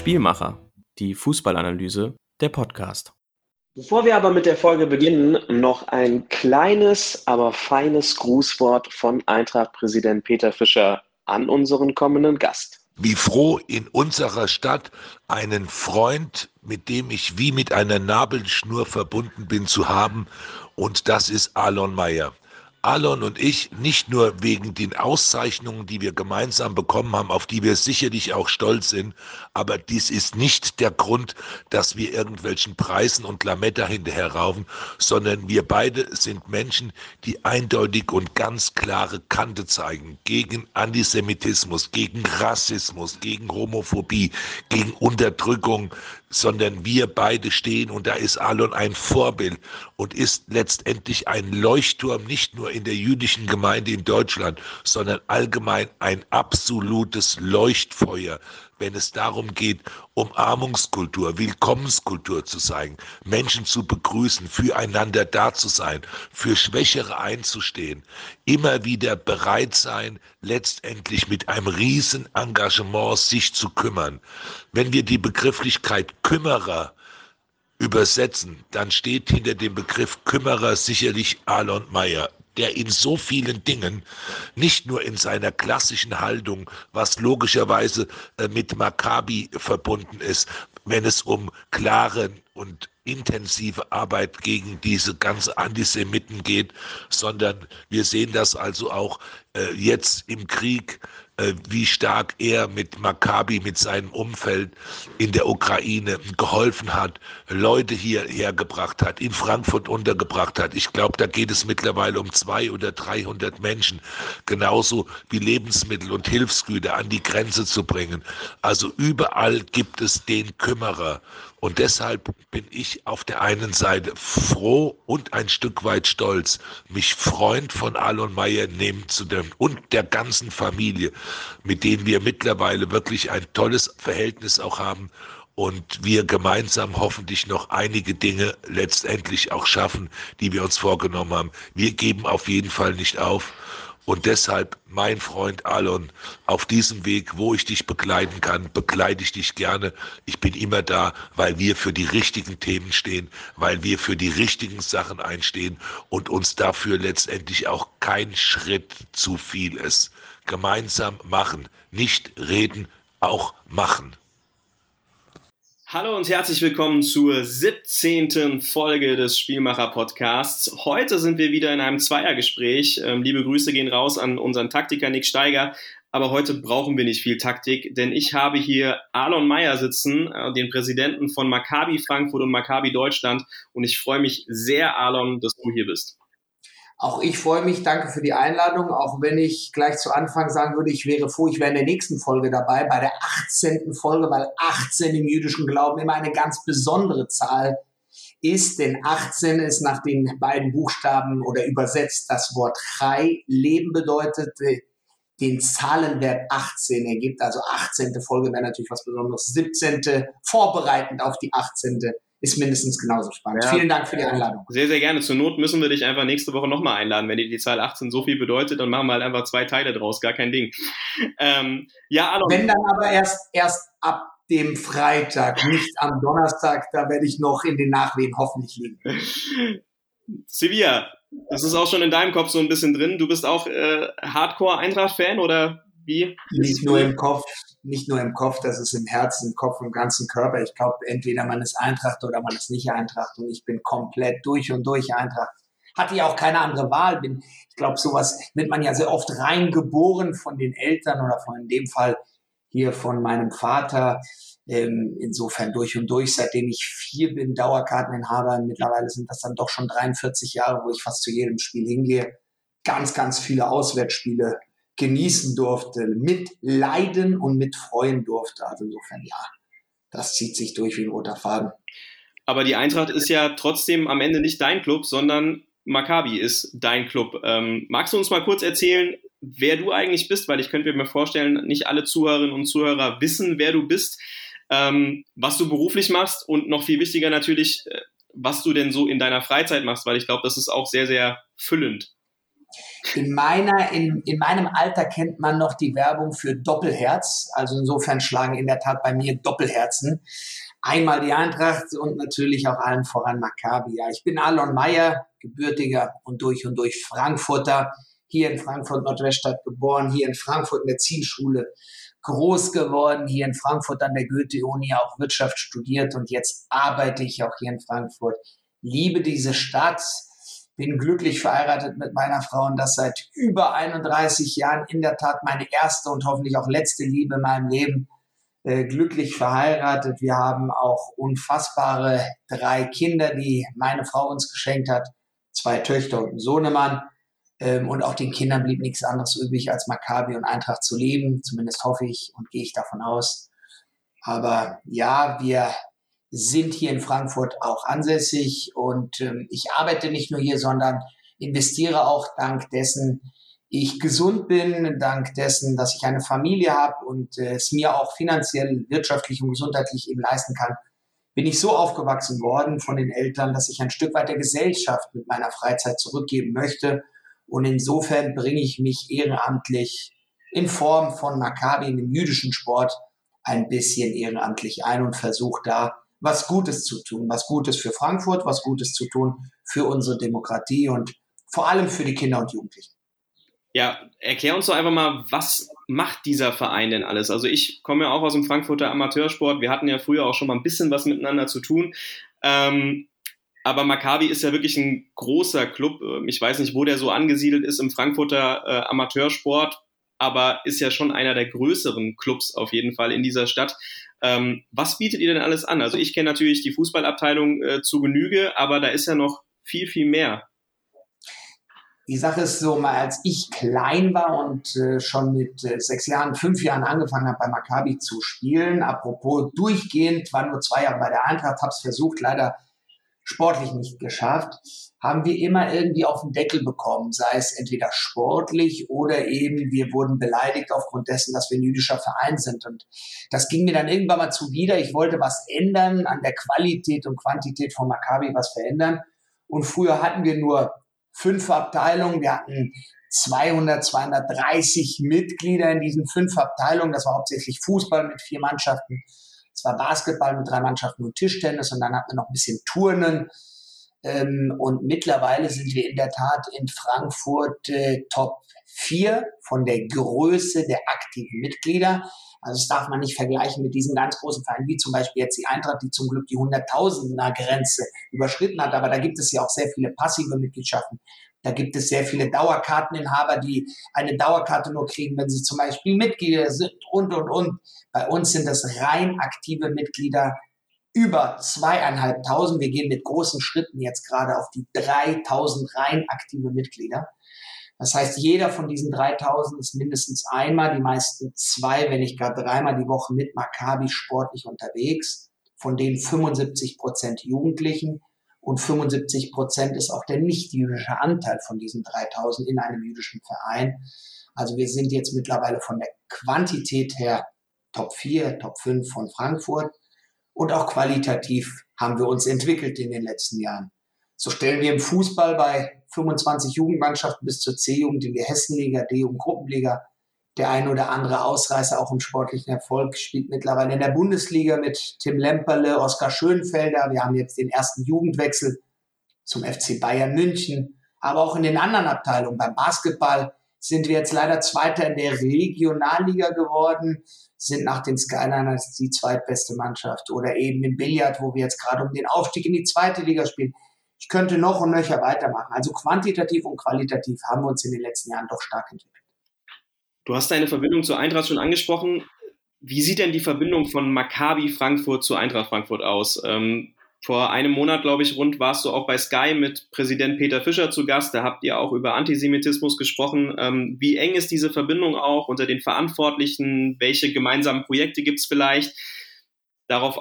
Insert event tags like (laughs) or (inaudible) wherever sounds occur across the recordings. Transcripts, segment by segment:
Spielmacher, die Fußballanalyse, der Podcast. Bevor wir aber mit der Folge beginnen, noch ein kleines, aber feines Grußwort von Eintracht-Präsident Peter Fischer an unseren kommenden Gast. Wie froh in unserer Stadt einen Freund, mit dem ich wie mit einer Nabelschnur verbunden bin, zu haben. Und das ist Alon Meyer. Alon und ich nicht nur wegen den Auszeichnungen, die wir gemeinsam bekommen haben, auf die wir sicherlich auch stolz sind, aber dies ist nicht der Grund, dass wir irgendwelchen Preisen und Lametta hinterherraufen, sondern wir beide sind Menschen, die eindeutig und ganz klare Kante zeigen gegen Antisemitismus, gegen Rassismus, gegen Homophobie, gegen Unterdrückung, sondern wir beide stehen und da ist Alon ein Vorbild und ist letztendlich ein Leuchtturm, nicht nur in der jüdischen Gemeinde in Deutschland, sondern allgemein ein absolutes Leuchtfeuer wenn es darum geht, Umarmungskultur, Willkommenskultur zu zeigen, Menschen zu begrüßen, füreinander da zu sein, für Schwächere einzustehen, immer wieder bereit sein, letztendlich mit einem riesen Engagement sich zu kümmern. Wenn wir die Begrifflichkeit Kümmerer übersetzen, dann steht hinter dem Begriff Kümmerer sicherlich Alon Meyer der in so vielen Dingen, nicht nur in seiner klassischen Haltung, was logischerweise äh, mit Maccabi verbunden ist, wenn es um klare und intensive Arbeit gegen diese ganzen Antisemiten geht, sondern wir sehen das also auch äh, jetzt im Krieg äh, wie stark er mit Maccabi, mit seinem Umfeld in der Ukraine geholfen hat, Leute hierher gebracht hat, in Frankfurt untergebracht hat. Ich glaube, da geht es mittlerweile um zwei oder 300 Menschen, genauso wie Lebensmittel und Hilfsgüter an die Grenze zu bringen. Also überall gibt es den Kümmerer. Und deshalb bin ich auf der einen Seite froh und ein Stück weit stolz, mich Freund von Alon Meyer nehmen zu dürfen und der ganzen Familie, mit denen wir mittlerweile wirklich ein tolles Verhältnis auch haben und wir gemeinsam hoffentlich noch einige Dinge letztendlich auch schaffen, die wir uns vorgenommen haben. Wir geben auf jeden Fall nicht auf und deshalb, mein Freund Alon, auf diesem Weg, wo ich dich begleiten kann, begleite ich dich gerne. Ich bin immer da, weil wir für die richtigen Themen stehen, weil wir für die richtigen Sachen einstehen und uns dafür letztendlich auch kein Schritt zu viel ist. Gemeinsam machen, nicht reden, auch machen. Hallo und herzlich willkommen zur 17. Folge des Spielmacher Podcasts. Heute sind wir wieder in einem Zweiergespräch. Ähm, liebe Grüße gehen raus an unseren Taktiker Nick Steiger. Aber heute brauchen wir nicht viel Taktik, denn ich habe hier Alon Meyer sitzen, äh, den Präsidenten von Maccabi Frankfurt und Maccabi Deutschland. Und ich freue mich sehr, Alon, dass du hier bist. Auch ich freue mich, danke für die Einladung, auch wenn ich gleich zu Anfang sagen würde, ich wäre froh, ich wäre in der nächsten Folge dabei, bei der 18. Folge, weil 18 im jüdischen Glauben immer eine ganz besondere Zahl ist, denn 18 ist nach den beiden Buchstaben oder übersetzt das Wort Chai, Leben bedeutet, äh, den Zahlenwert 18 ergibt, also 18. Folge wäre natürlich was Besonderes, 17. vorbereitend auf die 18 ist mindestens genauso spannend. Ja. Vielen Dank für die Einladung. Sehr, sehr gerne. Zur Not müssen wir dich einfach nächste Woche nochmal einladen. Wenn dir die Zahl 18 so viel bedeutet, dann machen wir halt einfach zwei Teile draus. Gar kein Ding. Ähm, ja, Alon. Wenn dann aber erst, erst ab dem Freitag, nicht am Donnerstag, da werde ich noch in den Nachwehen hoffentlich liegen. (laughs) Sevilla, das ist auch schon in deinem Kopf so ein bisschen drin. Du bist auch äh, Hardcore-Eintracht-Fan oder wie? Nicht nur im Kopf, nicht nur im Kopf, das ist im Herzen, im Kopf, im ganzen Körper. Ich glaube, entweder man ist Eintracht oder man ist nicht Eintracht und ich bin komplett durch und durch Eintracht. Hatte ja auch keine andere Wahl. Bin, ich glaube, sowas wird man ja sehr oft reingeboren von den Eltern oder von in dem Fall hier von meinem Vater. Ähm, insofern durch und durch, seitdem ich vier bin, Dauerkarteninhaber. Mittlerweile sind das dann doch schon 43 Jahre, wo ich fast zu jedem Spiel hingehe. Ganz, ganz viele Auswärtsspiele genießen durfte, mit leiden und mit freuen durfte. Also insofern ja, das zieht sich durch wie ein roter Faden. Aber die Eintracht ist ja trotzdem am Ende nicht dein Club, sondern Maccabi ist dein Club. Ähm, magst du uns mal kurz erzählen, wer du eigentlich bist? Weil ich könnte mir vorstellen, nicht alle Zuhörerinnen und Zuhörer wissen, wer du bist, ähm, was du beruflich machst und noch viel wichtiger natürlich, äh, was du denn so in deiner Freizeit machst, weil ich glaube, das ist auch sehr, sehr füllend. In, meiner, in, in meinem Alter kennt man noch die Werbung für Doppelherz. Also insofern schlagen in der Tat bei mir Doppelherzen. Einmal die Eintracht und natürlich auch allen voran Maccabi. Ja, ich bin Alon Meyer, gebürtiger und durch und durch Frankfurter. Hier in Frankfurt Nordweststadt geboren, hier in Frankfurt in der Zielschule groß geworden, hier in Frankfurt an der Goethe-Uni auch Wirtschaft studiert und jetzt arbeite ich auch hier in Frankfurt. Liebe diese Stadt, bin glücklich verheiratet mit meiner Frau und das seit über 31 Jahren. In der Tat meine erste und hoffentlich auch letzte Liebe in meinem Leben. Äh, glücklich verheiratet. Wir haben auch unfassbare drei Kinder, die meine Frau uns geschenkt hat. Zwei Töchter und einen Sohnemann. Ähm, und auch den Kindern blieb nichts anderes übrig, als Maccabi und Eintracht zu leben. Zumindest hoffe ich und gehe ich davon aus. Aber ja, wir sind hier in Frankfurt auch ansässig und ähm, ich arbeite nicht nur hier, sondern investiere auch dank dessen ich gesund bin, dank dessen, dass ich eine Familie habe und äh, es mir auch finanziell, wirtschaftlich und gesundheitlich eben leisten kann, bin ich so aufgewachsen worden von den Eltern, dass ich ein Stück weit der Gesellschaft mit meiner Freizeit zurückgeben möchte. Und insofern bringe ich mich ehrenamtlich in Form von Maccabi dem jüdischen Sport ein bisschen ehrenamtlich ein und versuche da was Gutes zu tun, was Gutes für Frankfurt, was Gutes zu tun für unsere Demokratie und vor allem für die Kinder und Jugendlichen. Ja, erklär uns doch einfach mal, was macht dieser Verein denn alles? Also ich komme ja auch aus dem Frankfurter Amateursport. Wir hatten ja früher auch schon mal ein bisschen was miteinander zu tun. Ähm, aber Maccabi ist ja wirklich ein großer Club. Ähm, ich weiß nicht, wo der so angesiedelt ist im Frankfurter äh, Amateursport, aber ist ja schon einer der größeren Clubs auf jeden Fall in dieser Stadt. Ähm, was bietet ihr denn alles an? Also ich kenne natürlich die Fußballabteilung äh, zu Genüge, aber da ist ja noch viel, viel mehr. Die Sache ist so, mal als ich klein war und äh, schon mit äh, sechs Jahren, fünf Jahren angefangen habe, bei Maccabi zu spielen, apropos durchgehend, war nur zwei Jahre bei der Eintracht, habe es versucht, leider sportlich nicht geschafft, haben wir immer irgendwie auf den Deckel bekommen, sei es entweder sportlich oder eben wir wurden beleidigt aufgrund dessen, dass wir ein jüdischer Verein sind. Und das ging mir dann irgendwann mal zuwider. Ich wollte was ändern an der Qualität und Quantität von Maccabi, was verändern. Und früher hatten wir nur fünf Abteilungen. Wir hatten 200, 230 Mitglieder in diesen fünf Abteilungen. Das war hauptsächlich Fußball mit vier Mannschaften. Es war Basketball mit drei Mannschaften und Tischtennis und dann hatten wir noch ein bisschen Turnen. Ähm, und mittlerweile sind wir in der Tat in Frankfurt äh, Top 4 von der Größe der aktiven Mitglieder. Also das darf man nicht vergleichen mit diesen ganz großen Vereinen, wie zum Beispiel jetzt die Eintracht, die zum Glück die Hunderttausender Grenze überschritten hat. Aber da gibt es ja auch sehr viele passive Mitgliedschaften. Da gibt es sehr viele Dauerkarteninhaber, die eine Dauerkarte nur kriegen, wenn sie zum Beispiel Mitglieder sind und, und, und. Bei uns sind das rein aktive Mitglieder über zweieinhalbtausend. Wir gehen mit großen Schritten jetzt gerade auf die 3000 rein aktive Mitglieder. Das heißt, jeder von diesen 3000 ist mindestens einmal, die meisten zwei, wenn nicht gar dreimal die Woche mit Maccabi sportlich unterwegs. Von denen 75 Prozent Jugendlichen und 75 Prozent ist auch der nicht-jüdische Anteil von diesen 3000 in einem jüdischen Verein. Also wir sind jetzt mittlerweile von der Quantität her Top 4, Top 5 von Frankfurt und auch qualitativ haben wir uns entwickelt in den letzten Jahren. So stellen wir im Fußball bei 25 Jugendmannschaften bis zur C-Jugend in der Hessenliga, D-Jugend, Gruppenliga. Der eine oder andere Ausreißer auch im sportlichen Erfolg spielt mittlerweile in der Bundesliga mit Tim Lemperle, Oskar Schönfelder. Wir haben jetzt den ersten Jugendwechsel zum FC Bayern München. Aber auch in den anderen Abteilungen, beim Basketball, sind wir jetzt leider Zweiter in der Regionalliga geworden, sind nach den Skyliners die zweitbeste Mannschaft. Oder eben im Billard, wo wir jetzt gerade um den Aufstieg in die zweite Liga spielen. Ich könnte noch und nöcher weitermachen. Also quantitativ und qualitativ haben wir uns in den letzten Jahren doch stark entwickelt. Du hast deine Verbindung zur Eintracht schon angesprochen. Wie sieht denn die Verbindung von Maccabi Frankfurt zu Eintracht Frankfurt aus? Ähm, vor einem Monat, glaube ich, rund warst du auch bei Sky mit Präsident Peter Fischer zu Gast. Da habt ihr auch über Antisemitismus gesprochen. Ähm, wie eng ist diese Verbindung auch unter den Verantwortlichen? Welche gemeinsamen Projekte gibt es vielleicht? Darauf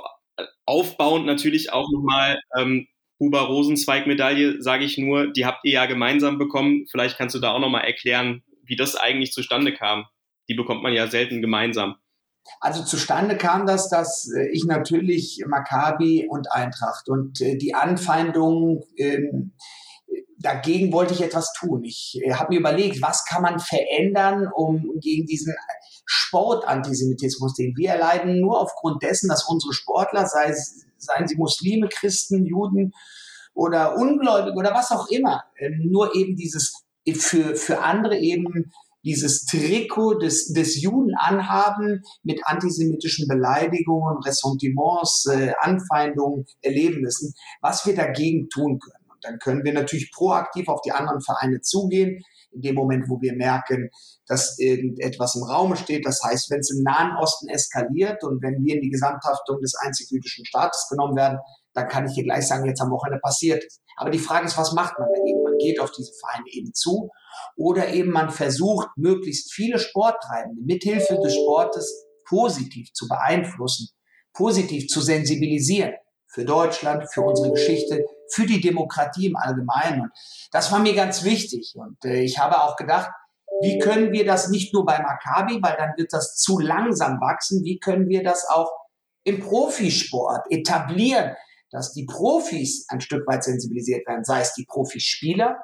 aufbauend natürlich auch nochmal, ähm, Huber Rosenzweig-Medaille, sage ich nur, die habt ihr ja gemeinsam bekommen. Vielleicht kannst du da auch nochmal erklären, wie das eigentlich zustande kam. Die bekommt man ja selten gemeinsam. Also zustande kam das, dass äh, ich natürlich Maccabi und Eintracht und äh, die Anfeindungen ähm, dagegen wollte ich etwas tun. Ich äh, habe mir überlegt, was kann man verändern, um gegen diesen Sportantisemitismus, den wir erleiden, nur aufgrund dessen, dass unsere Sportler, sei, seien sie Muslime, Christen, Juden oder Ungläubige oder was auch immer, ähm, nur eben dieses für, für andere eben dieses Trikot des, des Juden anhaben, mit antisemitischen Beleidigungen, Ressentiments, äh, Anfeindungen erleben müssen, was wir dagegen tun können. Und dann können wir natürlich proaktiv auf die anderen Vereine zugehen, in dem Moment, wo wir merken, dass irgendetwas im Raum steht. Das heißt, wenn es im Nahen Osten eskaliert und wenn wir in die Gesamthaftung des einzig jüdischen Staates genommen werden, dann kann ich hier gleich sagen, jetzt am Wochenende passiert ist. Aber die Frage ist, was macht man dagegen? Man geht auf diese Vereine eben zu oder eben man versucht, möglichst viele Sporttreibende mithilfe des Sportes positiv zu beeinflussen, positiv zu sensibilisieren für Deutschland, für unsere Geschichte, für die Demokratie im Allgemeinen. Und das war mir ganz wichtig. Und äh, ich habe auch gedacht, wie können wir das nicht nur bei Maccabi, weil dann wird das zu langsam wachsen, wie können wir das auch im Profisport etablieren, dass die Profis ein Stück weit sensibilisiert werden, sei es die Profispieler,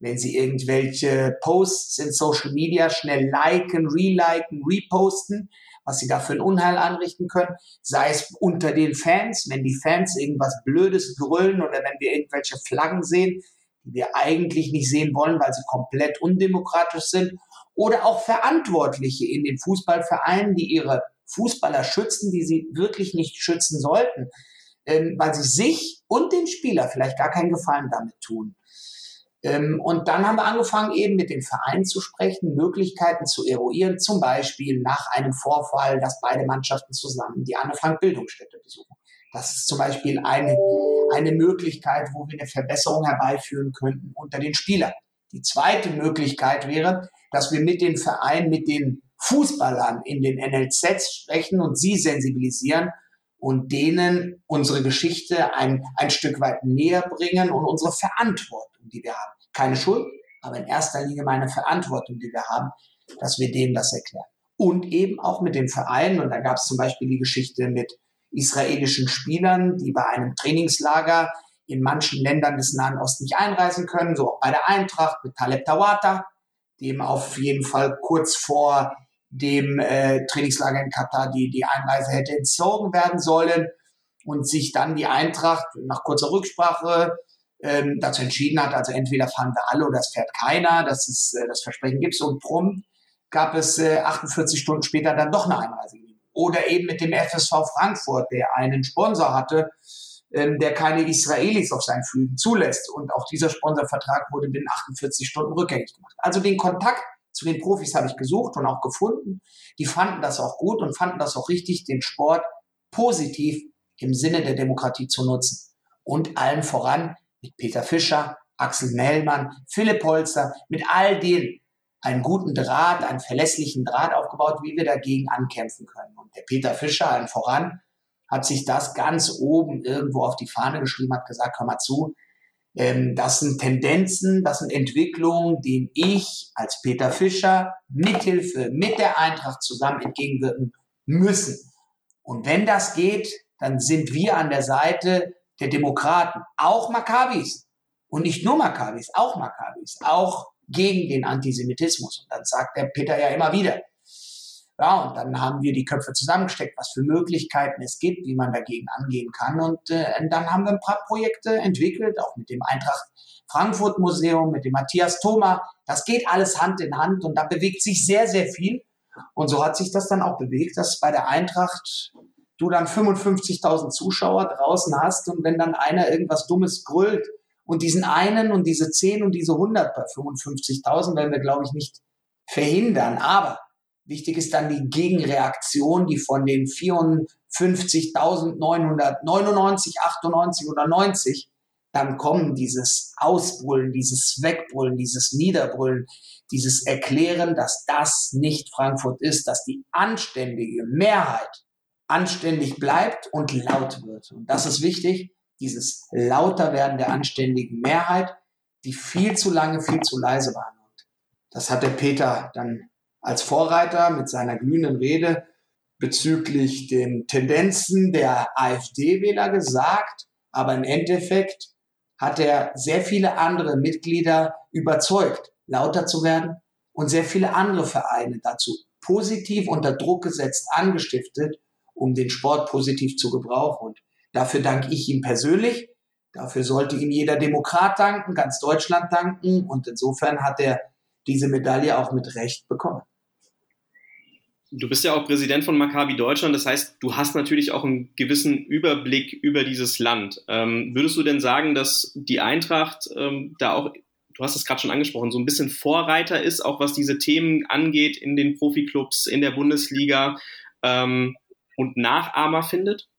wenn sie irgendwelche Posts in Social Media schnell liken, reliken, reposten, was sie da für ein Unheil anrichten können, sei es unter den Fans, wenn die Fans irgendwas Blödes brüllen oder wenn wir irgendwelche Flaggen sehen, die wir eigentlich nicht sehen wollen, weil sie komplett undemokratisch sind, oder auch Verantwortliche in den Fußballvereinen, die ihre Fußballer schützen, die sie wirklich nicht schützen sollten, ähm, weil sie sich und dem Spieler vielleicht gar keinen Gefallen damit tun. Ähm, und dann haben wir angefangen, eben mit dem Verein zu sprechen, Möglichkeiten zu eruieren, zum Beispiel nach einem Vorfall, dass beide Mannschaften zusammen die Anne-Frank-Bildungsstätte besuchen. Das ist zum Beispiel eine, eine Möglichkeit, wo wir eine Verbesserung herbeiführen könnten unter den Spielern. Die zweite Möglichkeit wäre, dass wir mit den Vereinen, mit den Fußballern in den NLZs sprechen und sie sensibilisieren und denen unsere Geschichte ein, ein Stück weit näher bringen und unsere Verantwortung, die wir haben. Keine Schuld, aber in erster Linie meine Verantwortung, die wir haben, dass wir denen das erklären. Und eben auch mit den Vereinen. Und da gab es zum Beispiel die Geschichte mit israelischen Spielern, die bei einem Trainingslager in manchen Ländern des Nahen Ostens nicht einreisen können, so auch bei der Eintracht mit Taleb Tawata, dem auf jeden Fall kurz vor dem äh, Trainingslager in Katar die, die Einreise hätte entzogen werden sollen und sich dann die Eintracht nach kurzer Rücksprache ähm, dazu entschieden hat, also entweder fahren wir alle oder es fährt keiner, dass es äh, das Versprechen gibt und prompt gab es äh, 48 Stunden später dann doch eine Einreise. Oder eben mit dem FSV Frankfurt, der einen Sponsor hatte, ähm, der keine Israelis auf seinen Flügen zulässt. Und auch dieser Sponsorvertrag wurde binnen 48 Stunden rückgängig gemacht. Also den Kontakt zu den Profis habe ich gesucht und auch gefunden. Die fanden das auch gut und fanden das auch richtig, den Sport positiv im Sinne der Demokratie zu nutzen. Und allen voran mit Peter Fischer, Axel Mellmann, Philipp Holzer, mit all denen einen guten Draht, einen verlässlichen Draht aufgebaut, wie wir dagegen ankämpfen können. Und der Peter Fischer, allen voran, hat sich das ganz oben irgendwo auf die Fahne geschrieben, hat gesagt, komm mal zu, ähm, das sind Tendenzen, das sind Entwicklungen, denen ich als Peter Fischer mithilfe mit der Eintracht zusammen entgegenwirken müssen. Und wenn das geht, dann sind wir an der Seite der Demokraten, auch Makkabis. Und nicht nur Makkabis, auch Makkabis, auch gegen den Antisemitismus. Und dann sagt der Peter ja immer wieder, ja, und dann haben wir die Köpfe zusammengesteckt, was für Möglichkeiten es gibt, wie man dagegen angehen kann. Und äh, dann haben wir ein paar Projekte entwickelt, auch mit dem Eintracht Frankfurt Museum, mit dem Matthias Thoma. Das geht alles Hand in Hand und da bewegt sich sehr, sehr viel. Und so hat sich das dann auch bewegt, dass bei der Eintracht du dann 55.000 Zuschauer draußen hast und wenn dann einer irgendwas Dummes grüllt und diesen einen und diese 10 und diese 100 bei 55.000 werden wir, glaube ich, nicht verhindern. Aber Wichtig ist dann die Gegenreaktion, die von den 54.999, 98 oder 90 dann kommen, dieses Ausbrüllen, dieses Wegbrüllen, dieses Niederbrüllen, dieses Erklären, dass das nicht Frankfurt ist, dass die anständige Mehrheit anständig bleibt und laut wird. Und das ist wichtig, dieses lauter werden der anständigen Mehrheit, die viel zu lange, viel zu leise waren. Und das hat der Peter dann als Vorreiter mit seiner glühenden Rede bezüglich den Tendenzen der AfD-Wähler gesagt. Aber im Endeffekt hat er sehr viele andere Mitglieder überzeugt, lauter zu werden und sehr viele andere Vereine dazu positiv unter Druck gesetzt, angestiftet, um den Sport positiv zu gebrauchen. Und dafür danke ich ihm persönlich. Dafür sollte ihm jeder Demokrat danken, ganz Deutschland danken. Und insofern hat er diese Medaille auch mit Recht bekommen. Du bist ja auch Präsident von Maccabi Deutschland, das heißt, du hast natürlich auch einen gewissen Überblick über dieses Land. Ähm, würdest du denn sagen, dass die Eintracht ähm, da auch, du hast es gerade schon angesprochen, so ein bisschen Vorreiter ist, auch was diese Themen angeht in den Profiklubs, in der Bundesliga ähm, und Nachahmer findet?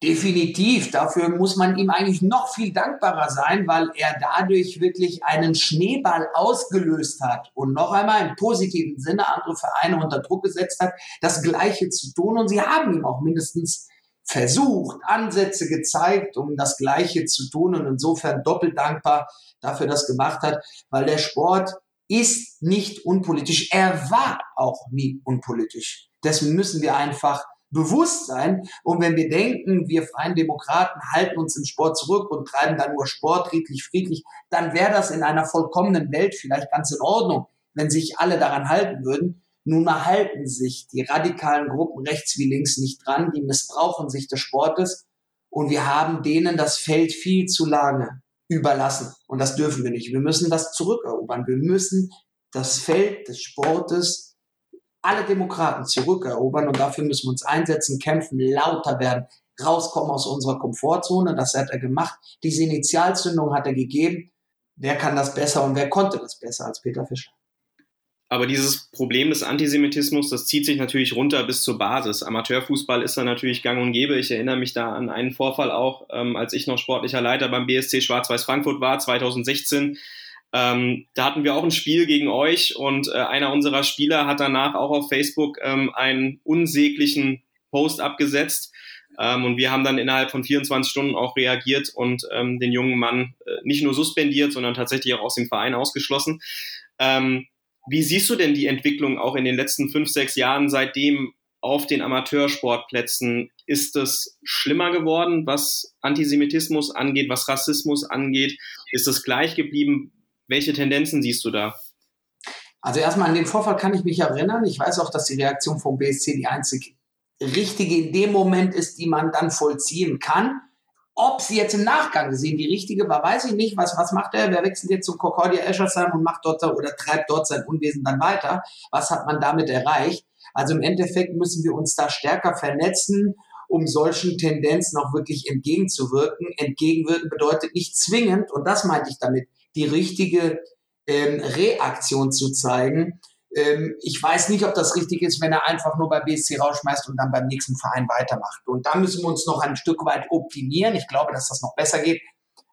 Definitiv. Dafür muss man ihm eigentlich noch viel dankbarer sein, weil er dadurch wirklich einen Schneeball ausgelöst hat und noch einmal im positiven Sinne andere Vereine unter Druck gesetzt hat, das Gleiche zu tun. Und sie haben ihm auch mindestens versucht, Ansätze gezeigt, um das Gleiche zu tun und insofern doppelt dankbar dafür, das gemacht hat, weil der Sport ist nicht unpolitisch. Er war auch nie unpolitisch. Dessen müssen wir einfach Bewusstsein. Und wenn wir denken, wir Freien Demokraten halten uns im Sport zurück und treiben da nur Sport friedlich, friedlich, dann wäre das in einer vollkommenen Welt vielleicht ganz in Ordnung, wenn sich alle daran halten würden. Nun mal halten sich die radikalen Gruppen rechts wie links nicht dran, die missbrauchen sich des Sportes und wir haben denen das Feld viel zu lange überlassen. Und das dürfen wir nicht. Wir müssen das zurückerobern. Wir müssen das Feld des Sportes alle Demokraten zurückerobern und dafür müssen wir uns einsetzen, kämpfen, lauter werden, rauskommen aus unserer Komfortzone. Das hat er gemacht. Diese Initialzündung hat er gegeben. Wer kann das besser und wer konnte das besser als Peter Fischer? Aber dieses Problem des Antisemitismus, das zieht sich natürlich runter bis zur Basis. Amateurfußball ist da natürlich gang und gäbe. Ich erinnere mich da an einen Vorfall auch, ähm, als ich noch sportlicher Leiter beim BSC Schwarz-Weiß Frankfurt war, 2016 ähm, da hatten wir auch ein Spiel gegen euch und äh, einer unserer Spieler hat danach auch auf Facebook ähm, einen unsäglichen Post abgesetzt. Ähm, und wir haben dann innerhalb von 24 Stunden auch reagiert und ähm, den jungen Mann äh, nicht nur suspendiert, sondern tatsächlich auch aus dem Verein ausgeschlossen. Ähm, wie siehst du denn die Entwicklung auch in den letzten fünf, sechs Jahren seitdem auf den Amateursportplätzen? Ist es schlimmer geworden, was Antisemitismus angeht, was Rassismus angeht? Ist es gleich geblieben? Welche Tendenzen siehst du da? Also erstmal an den Vorfall kann ich mich erinnern. Ich weiß auch, dass die Reaktion vom BSC die einzig richtige in dem Moment ist, die man dann vollziehen kann. Ob sie jetzt im Nachgang gesehen die richtige war, weiß ich nicht. Was, was macht er? Wer wechselt jetzt zum Concordia Eschersheim und macht dort oder treibt dort sein Unwesen dann weiter? Was hat man damit erreicht? Also im Endeffekt müssen wir uns da stärker vernetzen, um solchen Tendenzen auch wirklich entgegenzuwirken. Entgegenwirken bedeutet nicht zwingend, und das meinte ich damit, die richtige ähm, Reaktion zu zeigen. Ähm, ich weiß nicht, ob das richtig ist, wenn er einfach nur bei BSC rausschmeißt und dann beim nächsten Verein weitermacht. Und da müssen wir uns noch ein Stück weit optimieren. Ich glaube, dass das noch besser geht.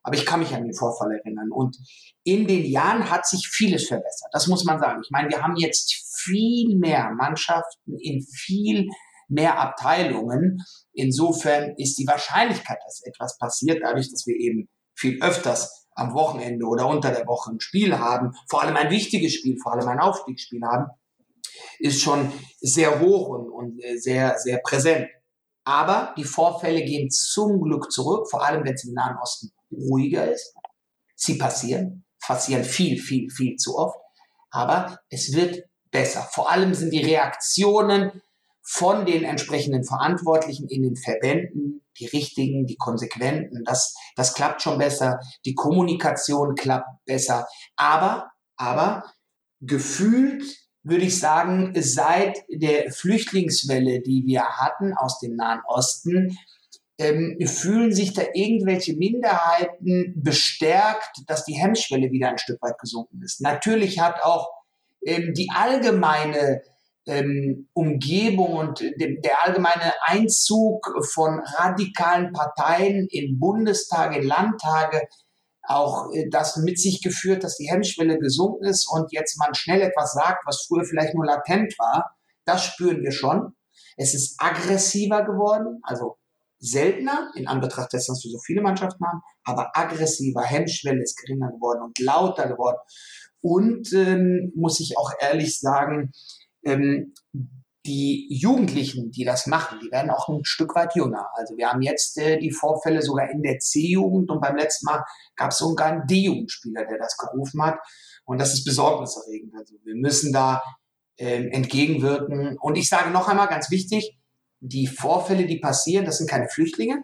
Aber ich kann mich an den Vorfall erinnern. Und in den Jahren hat sich vieles verbessert. Das muss man sagen. Ich meine, wir haben jetzt viel mehr Mannschaften in viel mehr Abteilungen. Insofern ist die Wahrscheinlichkeit, dass etwas passiert, dadurch, dass wir eben viel öfters am Wochenende oder unter der Woche ein Spiel haben, vor allem ein wichtiges Spiel, vor allem ein Aufstiegsspiel haben, ist schon sehr hoch und, und sehr, sehr präsent. Aber die Vorfälle gehen zum Glück zurück, vor allem wenn es im Nahen Osten ruhiger ist. Sie passieren, passieren viel, viel, viel zu oft. Aber es wird besser. Vor allem sind die Reaktionen von den entsprechenden Verantwortlichen in den Verbänden, die richtigen, die konsequenten, das, das klappt schon besser, die Kommunikation klappt besser, aber, aber gefühlt würde ich sagen, seit der Flüchtlingswelle, die wir hatten aus dem Nahen Osten, ähm, fühlen sich da irgendwelche Minderheiten bestärkt, dass die Hemmschwelle wieder ein Stück weit gesunken ist. Natürlich hat auch ähm, die allgemeine ähm, Umgebung und de, der allgemeine Einzug von radikalen Parteien in Bundestage, in Landtage auch äh, das mit sich geführt, dass die Hemmschwelle gesunken ist und jetzt man schnell etwas sagt, was früher vielleicht nur latent war. Das spüren wir schon. Es ist aggressiver geworden, also seltener in Anbetracht dessen, dass wir so viele Mannschaften haben, aber aggressiver, Hemmschwelle ist geringer geworden und lauter geworden. Und ähm, muss ich auch ehrlich sagen, ähm, die Jugendlichen, die das machen, die werden auch ein Stück weit jünger. Also wir haben jetzt äh, die Vorfälle sogar in der C-Jugend und beim letzten Mal gab es sogar einen D-Jugendspieler, der das gerufen hat. Und das ist besorgniserregend. Also wir müssen da äh, entgegenwirken. Und ich sage noch einmal ganz wichtig, die Vorfälle, die passieren, das sind keine Flüchtlinge,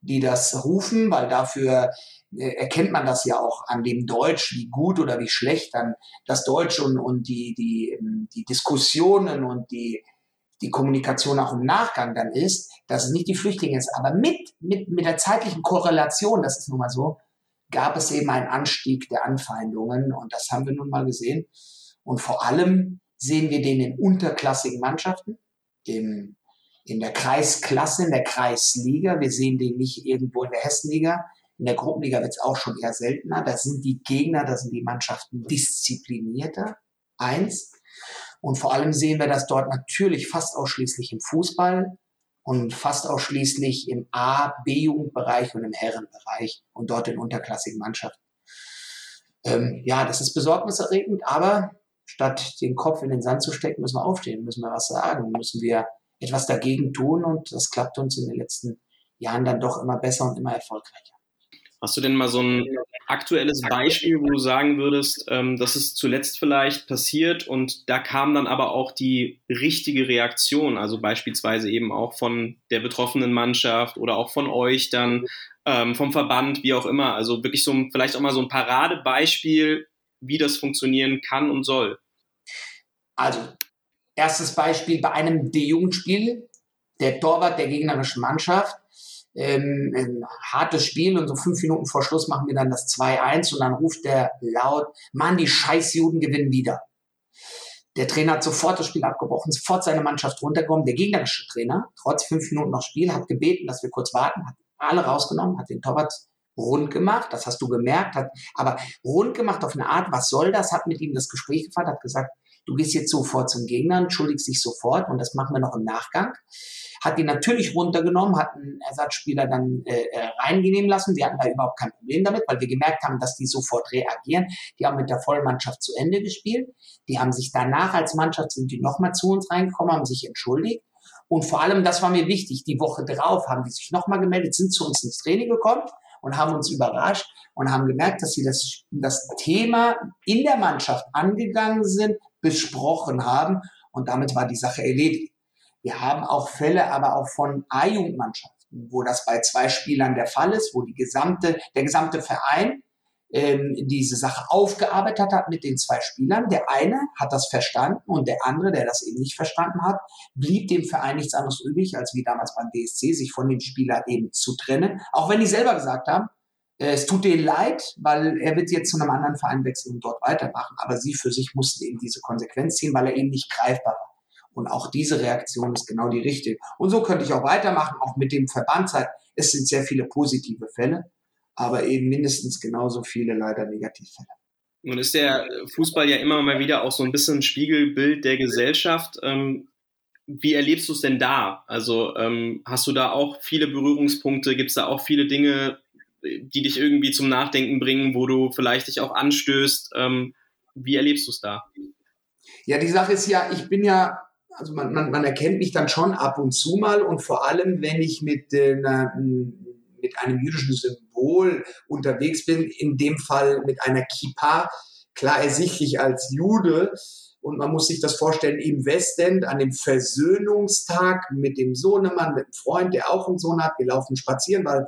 die das rufen, weil dafür äh, erkennt man das ja auch an dem Deutsch, wie gut oder wie schlecht dann das Deutsch und, und die, die, ähm, die Diskussionen und die, die Kommunikation auch im Nachgang dann ist, dass es nicht die Flüchtlinge ist. Aber mit, mit, mit der zeitlichen Korrelation, das ist nun mal so, gab es eben einen Anstieg der Anfeindungen und das haben wir nun mal gesehen. Und vor allem sehen wir den in unterklassigen Mannschaften, im, in der Kreisklasse, in der Kreisliga. Wir sehen den nicht irgendwo in der Hessenliga. In der Gruppenliga wird es auch schon eher seltener. Da sind die Gegner, da sind die Mannschaften disziplinierter. Eins. Und vor allem sehen wir das dort natürlich fast ausschließlich im Fußball und fast ausschließlich im A-, B-Jugendbereich und im Herrenbereich und dort in unterklassigen Mannschaften. Ähm, ja, das ist besorgniserregend, aber statt den Kopf in den Sand zu stecken, müssen wir aufstehen, müssen wir was sagen, müssen wir etwas dagegen tun und das klappt uns in den letzten Jahren dann doch immer besser und immer erfolgreicher. Hast du denn mal so ein aktuelles Beispiel, wo du sagen würdest, ähm, das ist zuletzt vielleicht passiert und da kam dann aber auch die richtige Reaktion, also beispielsweise eben auch von der betroffenen Mannschaft oder auch von euch dann, ähm, vom Verband, wie auch immer. Also wirklich so ein, vielleicht auch mal so ein Paradebeispiel, wie das funktionieren kann und soll. Also, erstes Beispiel bei einem D-Jugendspiel, der Torwart der gegnerischen Mannschaft ähm, ein hartes Spiel und so fünf Minuten vor Schluss machen wir dann das 2-1 und dann ruft der laut, Mann, die Scheißjuden gewinnen wieder. Der Trainer hat sofort das Spiel abgebrochen, sofort seine Mannschaft runtergekommen. Der gegnerische Trainer, trotz fünf Minuten noch Spiel, hat gebeten, dass wir kurz warten, hat alle rausgenommen, hat den Torwart rund gemacht, das hast du gemerkt, hat aber rund gemacht auf eine Art, was soll das, hat mit ihm das Gespräch gefahren, hat gesagt, du gehst jetzt sofort zum Gegner, entschuldigst dich sofort und das machen wir noch im Nachgang hat die natürlich runtergenommen, hat einen Ersatzspieler dann äh, äh, reingenehmen lassen. Wir hatten da überhaupt kein Problem damit, weil wir gemerkt haben, dass die sofort reagieren. Die haben mit der Vollmannschaft zu Ende gespielt. Die haben sich danach als Mannschaft sind die nochmal zu uns reingekommen, haben sich entschuldigt. Und vor allem, das war mir wichtig, die Woche drauf haben die sich nochmal gemeldet, sind zu uns ins Training gekommen und haben uns überrascht und haben gemerkt, dass sie das, das Thema in der Mannschaft angegangen sind, besprochen haben und damit war die Sache erledigt. Wir haben auch Fälle aber auch von A-Jugendmannschaften, wo das bei zwei Spielern der Fall ist, wo die gesamte, der gesamte Verein ähm, diese Sache aufgearbeitet hat mit den zwei Spielern. Der eine hat das verstanden und der andere, der das eben nicht verstanden hat, blieb dem Verein nichts anderes übrig, als wie damals beim DSC, sich von dem Spieler eben zu trennen. Auch wenn die selber gesagt haben, es tut denen leid, weil er wird jetzt zu einem anderen Verein wechseln und dort weitermachen. Aber sie für sich mussten eben diese Konsequenz ziehen, weil er eben nicht greifbar war. Und auch diese Reaktion ist genau die richtige. Und so könnte ich auch weitermachen, auch mit dem Verbandzeit. Es sind sehr viele positive Fälle, aber eben mindestens genauso viele leider Negativfälle. Nun ist der Fußball ja immer mal wieder auch so ein bisschen Spiegelbild der Gesellschaft. Ähm, wie erlebst du es denn da? Also ähm, hast du da auch viele Berührungspunkte? Gibt es da auch viele Dinge, die dich irgendwie zum Nachdenken bringen, wo du vielleicht dich auch anstößt? Ähm, wie erlebst du es da? Ja, die Sache ist ja, ich bin ja also man, man, man erkennt mich dann schon ab und zu mal und vor allem, wenn ich mit, äh, mit einem jüdischen Symbol unterwegs bin, in dem Fall mit einer Kippa, klar ersichtlich als Jude. Und man muss sich das vorstellen, im Westend an dem Versöhnungstag mit dem Sohnemann, mit einem Freund, der auch einen Sohn hat. Wir laufen spazieren, weil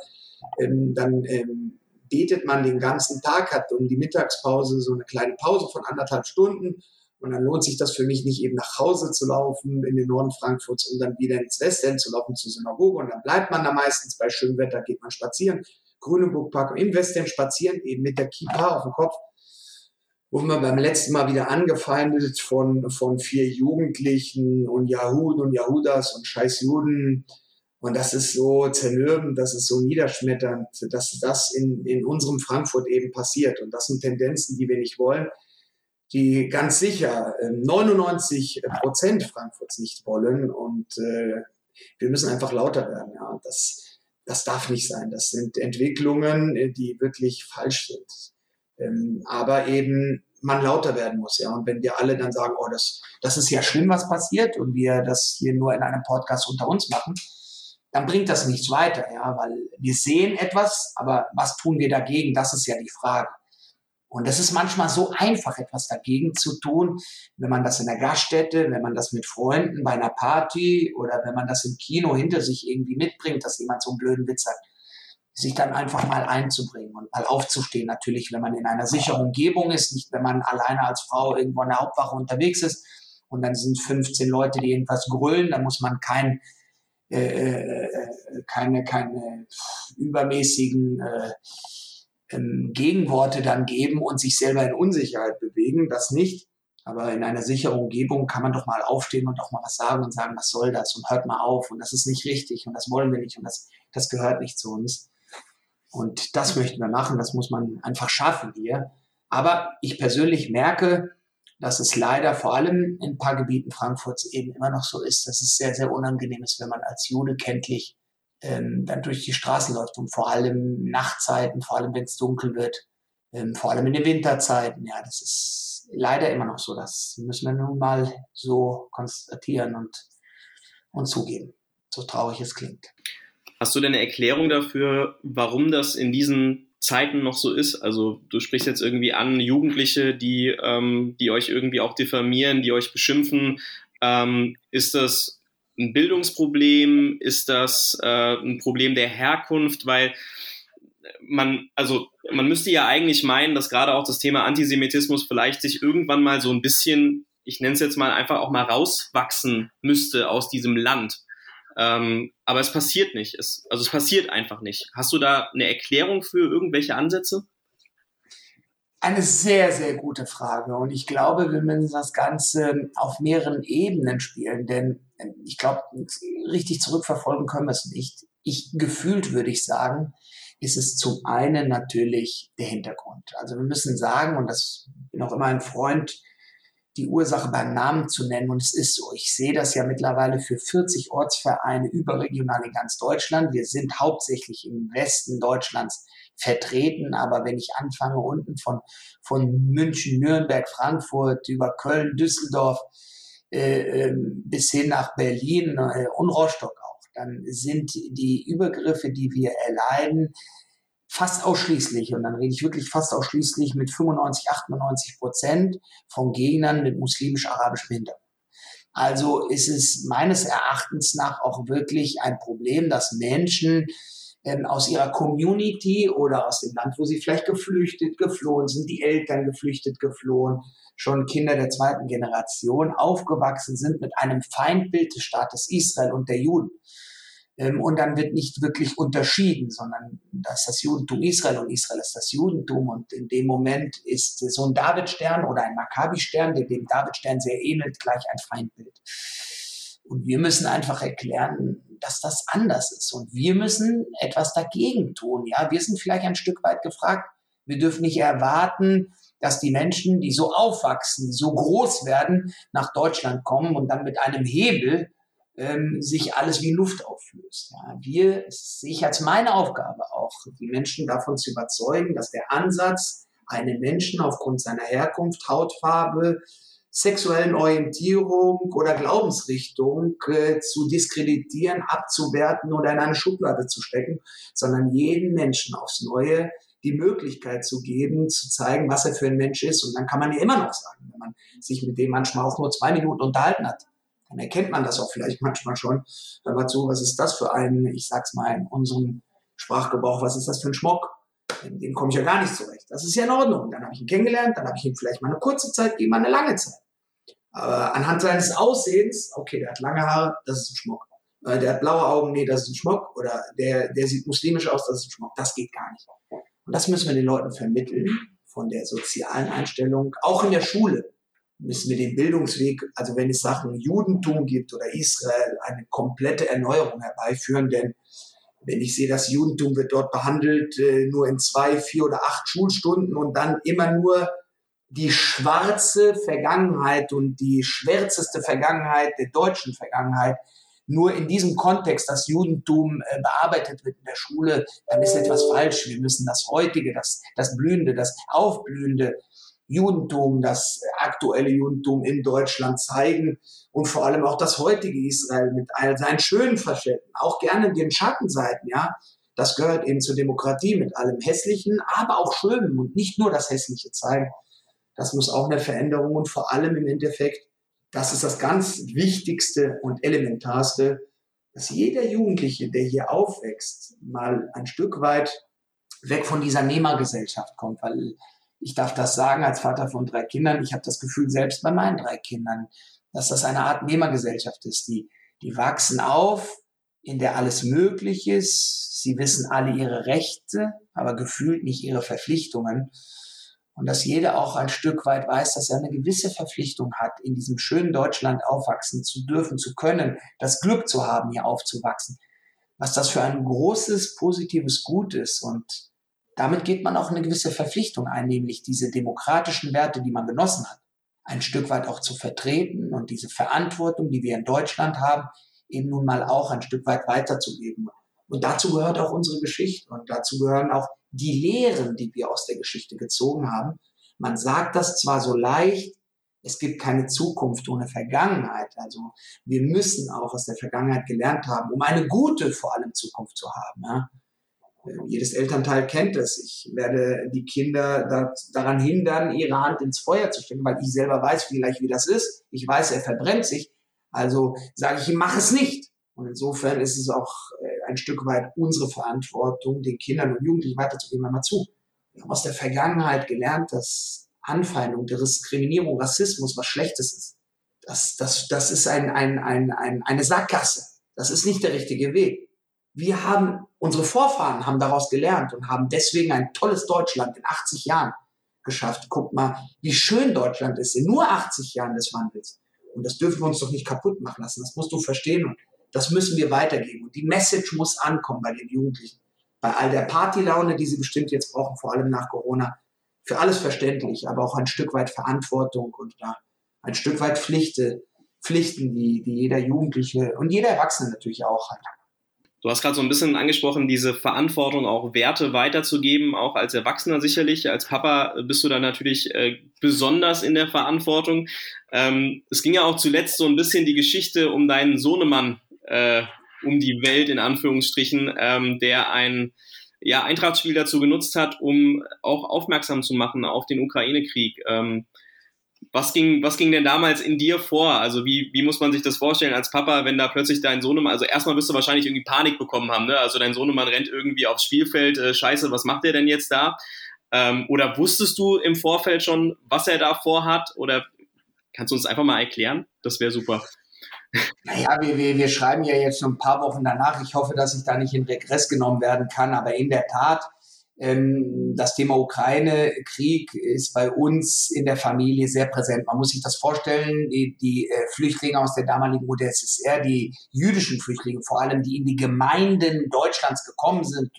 ähm, dann ähm, betet man den ganzen Tag, hat um die Mittagspause so eine kleine Pause von anderthalb Stunden und dann lohnt sich das für mich nicht eben nach Hause zu laufen in den Norden Frankfurts, um dann wieder ins Westend zu laufen zur Synagoge. Und dann bleibt man da meistens bei schönem Wetter, geht man spazieren. Grünenburgpark im Westend spazieren, eben mit der Kippa auf dem Kopf. Wurden wir beim letzten Mal wieder angefeindet von, von vier Jugendlichen und Yahud und Yahudas und scheiß Juden. Und das ist so zermürbend, das ist so niederschmetternd, dass das in, in unserem Frankfurt eben passiert. Und das sind Tendenzen, die wir nicht wollen die ganz sicher 99 ähm, Prozent Frankfurts nicht wollen. Und äh, wir müssen einfach lauter werden. Ja. Und das, das darf nicht sein. Das sind Entwicklungen, äh, die wirklich falsch sind. Ähm, aber eben man lauter werden muss, ja. Und wenn wir alle dann sagen, oh, das, das ist ja schlimm, was passiert, und wir das hier nur in einem Podcast unter uns machen, dann bringt das nichts weiter, ja, weil wir sehen etwas, aber was tun wir dagegen? Das ist ja die Frage. Und es ist manchmal so einfach, etwas dagegen zu tun, wenn man das in der Gaststätte, wenn man das mit Freunden bei einer Party oder wenn man das im Kino hinter sich irgendwie mitbringt, dass jemand so einen blöden Witz hat, sich dann einfach mal einzubringen und mal aufzustehen. Natürlich, wenn man in einer sicheren Umgebung ist, nicht wenn man alleine als Frau irgendwo an der Hauptwache unterwegs ist und dann sind 15 Leute, die irgendwas grölen, dann muss man kein, äh, äh, äh keine, keine übermäßigen äh, ähm, Gegenworte dann geben und sich selber in Unsicherheit bewegen, das nicht. Aber in einer sicheren Umgebung kann man doch mal aufstehen und doch mal was sagen und sagen, was soll das und hört mal auf und das ist nicht richtig und das wollen wir nicht und das, das gehört nicht zu uns. Und das möchten wir machen, das muss man einfach schaffen hier. Aber ich persönlich merke, dass es leider vor allem in ein paar Gebieten Frankfurts eben immer noch so ist, dass es sehr, sehr unangenehm ist, wenn man als Jude kenntlich ähm, dann durch die Straßen läuft und vor allem Nachtzeiten, vor allem wenn es dunkel wird, ähm, vor allem in den Winterzeiten. Ja, das ist leider immer noch so. Das müssen wir nun mal so konstatieren und, und zugeben, so traurig es klingt. Hast du denn eine Erklärung dafür, warum das in diesen Zeiten noch so ist? Also du sprichst jetzt irgendwie an Jugendliche, die, ähm, die euch irgendwie auch diffamieren, die euch beschimpfen. Ähm, ist das ein Bildungsproblem? Ist das äh, ein Problem der Herkunft? Weil man, also man müsste ja eigentlich meinen, dass gerade auch das Thema Antisemitismus vielleicht sich irgendwann mal so ein bisschen, ich nenne es jetzt mal einfach auch mal rauswachsen müsste aus diesem Land. Ähm, aber es passiert nicht. Es, also es passiert einfach nicht. Hast du da eine Erklärung für irgendwelche Ansätze? Eine sehr, sehr gute Frage. Und ich glaube, wir müssen das Ganze auf mehreren Ebenen spielen, denn ich glaube, richtig zurückverfolgen können wir es nicht. Ich gefühlt würde ich sagen, ist es zum einen natürlich der Hintergrund. Also wir müssen sagen, und das bin auch immer ein Freund, die Ursache beim Namen zu nennen. Und es ist so. Ich sehe das ja mittlerweile für 40 Ortsvereine überregional in ganz Deutschland. Wir sind hauptsächlich im Westen Deutschlands vertreten. Aber wenn ich anfange unten von, von München, Nürnberg, Frankfurt über Köln, Düsseldorf äh, ähm, bis hin nach Berlin äh, und Rostock auch, dann sind die Übergriffe, die wir erleiden, fast ausschließlich, und dann rede ich wirklich fast ausschließlich mit 95, 98 Prozent von Gegnern mit muslimisch-arabischem Hintergrund. Also ist es meines Erachtens nach auch wirklich ein Problem, dass Menschen ähm, aus ihrer Community oder aus dem Land, wo sie vielleicht geflüchtet, geflohen sind, die Eltern geflüchtet, geflohen, schon Kinder der zweiten Generation aufgewachsen sind mit einem Feindbild des Staates Israel und der Juden. Ähm, und dann wird nicht wirklich unterschieden, sondern das ist das Judentum Israel und Israel ist das Judentum. Und in dem Moment ist so ein Davidstern oder ein Maccabi-Stern, der dem Davidstern sehr ähnelt, gleich ein Feindbild. Und wir müssen einfach erklären, dass das anders ist. Und wir müssen etwas dagegen tun. Ja, wir sind vielleicht ein Stück weit gefragt. Wir dürfen nicht erwarten, dass die Menschen, die so aufwachsen, die so groß werden, nach Deutschland kommen und dann mit einem Hebel ähm, sich alles wie Luft auflöst. Ja, wir, es sehe ich als meine Aufgabe auch, die Menschen davon zu überzeugen, dass der Ansatz, einen Menschen aufgrund seiner Herkunft, Hautfarbe, sexuellen Orientierung oder Glaubensrichtung äh, zu diskreditieren, abzuwerten oder in eine Schublade zu stecken, sondern jeden Menschen aufs Neue die Möglichkeit zu geben, zu zeigen, was er für ein Mensch ist. Und dann kann man ja immer noch sagen, wenn man sich mit dem manchmal auch nur zwei Minuten unterhalten hat, dann erkennt man das auch vielleicht manchmal schon. Dann war so, was ist das für ein, ich sag's mal in unserem Sprachgebrauch, was ist das für ein Schmock? Dem, dem komme ich ja gar nicht zurecht. Das ist ja in Ordnung. Dann habe ich ihn kennengelernt, dann habe ich ihm vielleicht mal eine kurze Zeit gegeben, mal eine lange Zeit. Aber anhand seines Aussehens, okay, der hat lange Haare, das ist ein Schmuck. Äh, der hat blaue Augen, nee, das ist ein Schmuck. Oder der, der sieht muslimisch aus, das ist ein Schmuck. Das geht gar nicht. Und das müssen wir den Leuten vermitteln, von der sozialen Einstellung, auch in der Schule müssen wir den Bildungsweg, also wenn es Sachen Judentum gibt oder Israel, eine komplette Erneuerung herbeiführen, denn wenn ich sehe, das Judentum wird dort behandelt, äh, nur in zwei, vier oder acht Schulstunden und dann immer nur die schwarze Vergangenheit und die schwärzeste Vergangenheit der deutschen Vergangenheit nur in diesem Kontext das Judentum äh, bearbeitet wird in der Schule, dann ist etwas falsch. Wir müssen das heutige, das, das Blühende, das Aufblühende Judentum, das aktuelle Judentum in Deutschland zeigen und vor allem auch das heutige Israel mit all seinen schönen Facetten, auch gerne den Schattenseiten, ja. Das gehört eben zur Demokratie mit allem Hässlichen, aber auch Schönen und nicht nur das Hässliche zeigen. Das muss auch eine Veränderung und vor allem im Endeffekt, das ist das ganz Wichtigste und Elementarste, dass jeder Jugendliche, der hier aufwächst, mal ein Stück weit weg von dieser Nehmergesellschaft kommt, weil ich darf das sagen als Vater von drei Kindern. Ich habe das Gefühl selbst bei meinen drei Kindern, dass das eine Art Nehmergesellschaft ist. Die, die wachsen auf, in der alles möglich ist. Sie wissen alle ihre Rechte, aber gefühlt nicht ihre Verpflichtungen. Und dass jeder auch ein Stück weit weiß, dass er eine gewisse Verpflichtung hat, in diesem schönen Deutschland aufwachsen zu dürfen, zu können, das Glück zu haben, hier aufzuwachsen. Was das für ein großes, positives Gut ist. Und damit geht man auch eine gewisse Verpflichtung ein, nämlich diese demokratischen Werte, die man genossen hat, ein Stück weit auch zu vertreten und diese Verantwortung, die wir in Deutschland haben, eben nun mal auch ein Stück weit weiterzugeben. Und dazu gehört auch unsere Geschichte und dazu gehören auch die Lehren, die wir aus der Geschichte gezogen haben. Man sagt das zwar so leicht, es gibt keine Zukunft ohne Vergangenheit. Also wir müssen auch aus der Vergangenheit gelernt haben, um eine gute vor allem Zukunft zu haben. Ja? Jedes Elternteil kennt es. Ich werde die Kinder da, daran hindern, ihre Hand ins Feuer zu stecken, weil ich selber weiß vielleicht, wie das ist. Ich weiß, er verbrennt sich. Also sage ich ihm, mach es nicht. Und insofern ist es auch äh, ein Stück weit unsere Verantwortung, den Kindern und Jugendlichen weiterzugeben, einmal zu. Wir haben aus der Vergangenheit gelernt, dass Anfeindung, Diskriminierung, Rassismus was Schlechtes ist. Das, das, das ist ein, ein, ein, ein, eine Sackgasse. Das ist nicht der richtige Weg. Wir haben, unsere Vorfahren haben daraus gelernt und haben deswegen ein tolles Deutschland in 80 Jahren geschafft. Guck mal, wie schön Deutschland ist in nur 80 Jahren des Wandels. Und das dürfen wir uns doch nicht kaputt machen lassen. Das musst du verstehen und das müssen wir weitergeben. Und die Message muss ankommen bei den Jugendlichen. Bei all der Partylaune, die sie bestimmt jetzt brauchen, vor allem nach Corona. Für alles verständlich, aber auch ein Stück weit Verantwortung und da ein Stück weit Pflichte, Pflichten, die, die jeder Jugendliche und jeder Erwachsene natürlich auch hat. Du hast gerade so ein bisschen angesprochen, diese Verantwortung, auch Werte weiterzugeben, auch als Erwachsener sicherlich. Als Papa bist du da natürlich äh, besonders in der Verantwortung. Ähm, es ging ja auch zuletzt so ein bisschen die Geschichte um deinen Sohnemann äh, um die Welt, in Anführungsstrichen, ähm, der ein ja, Eintrachtspiel dazu genutzt hat, um auch aufmerksam zu machen auf den Ukraine-Krieg. Ähm, was ging, was ging denn damals in dir vor? Also wie, wie muss man sich das vorstellen als Papa, wenn da plötzlich dein Sohnemann, also erstmal wirst du wahrscheinlich irgendwie Panik bekommen haben, ne? Also dein Sohnemann rennt irgendwie aufs Spielfeld, äh, scheiße, was macht der denn jetzt da? Ähm, oder wusstest du im Vorfeld schon, was er da vorhat? Oder kannst du uns einfach mal erklären? Das wäre super. Naja, wir, wir, wir schreiben ja jetzt schon ein paar Wochen danach. Ich hoffe, dass ich da nicht in Regress genommen werden kann, aber in der Tat das Thema Ukraine-Krieg ist bei uns in der Familie sehr präsent. Man muss sich das vorstellen, die, die äh, Flüchtlinge aus der damaligen UdSSR, die jüdischen Flüchtlinge, vor allem die in die Gemeinden Deutschlands gekommen sind,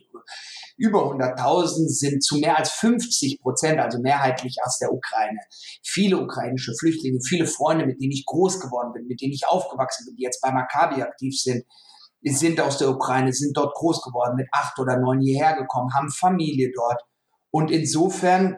über 100.000 sind zu mehr als 50 Prozent, also mehrheitlich aus der Ukraine. Viele ukrainische Flüchtlinge, viele Freunde, mit denen ich groß geworden bin, mit denen ich aufgewachsen bin, die jetzt bei Maccabi aktiv sind, sind aus der Ukraine, sind dort groß geworden, mit acht oder neun hierher gekommen, haben Familie dort. Und insofern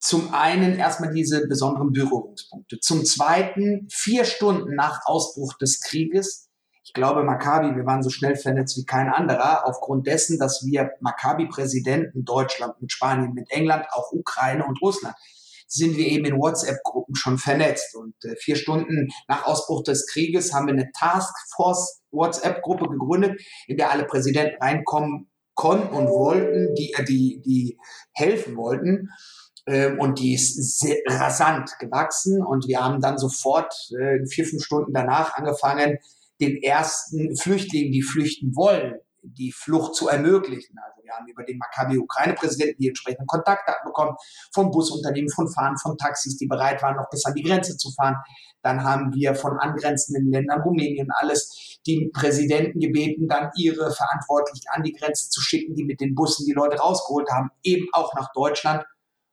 zum einen erstmal diese besonderen Berührungspunkte. Zum zweiten, vier Stunden nach Ausbruch des Krieges, ich glaube, Maccabi, wir waren so schnell vernetzt wie kein anderer, aufgrund dessen, dass wir Maccabi-Präsidenten Deutschland mit Spanien, mit England, auch Ukraine und Russland sind wir eben in WhatsApp-Gruppen schon vernetzt. Und äh, vier Stunden nach Ausbruch des Krieges haben wir eine Taskforce WhatsApp-Gruppe gegründet, in der alle Präsidenten reinkommen konnten und wollten, die, äh, die, die helfen wollten. Ähm, und die ist sehr rasant gewachsen. Und wir haben dann sofort äh, vier, fünf Stunden danach angefangen, den ersten Flüchtlingen, die flüchten wollen, die Flucht zu ermöglichen. Also wir haben über den Maccabi-Ukraine-Präsidenten die entsprechenden Kontaktdaten bekommen, von Busunternehmen, von Fahren, von Taxis, die bereit waren, noch bis an die Grenze zu fahren. Dann haben wir von angrenzenden Ländern, Rumänien, alles, die Präsidenten gebeten, dann ihre Verantwortlichen an die Grenze zu schicken, die mit den Bussen die Leute rausgeholt haben, eben auch nach Deutschland.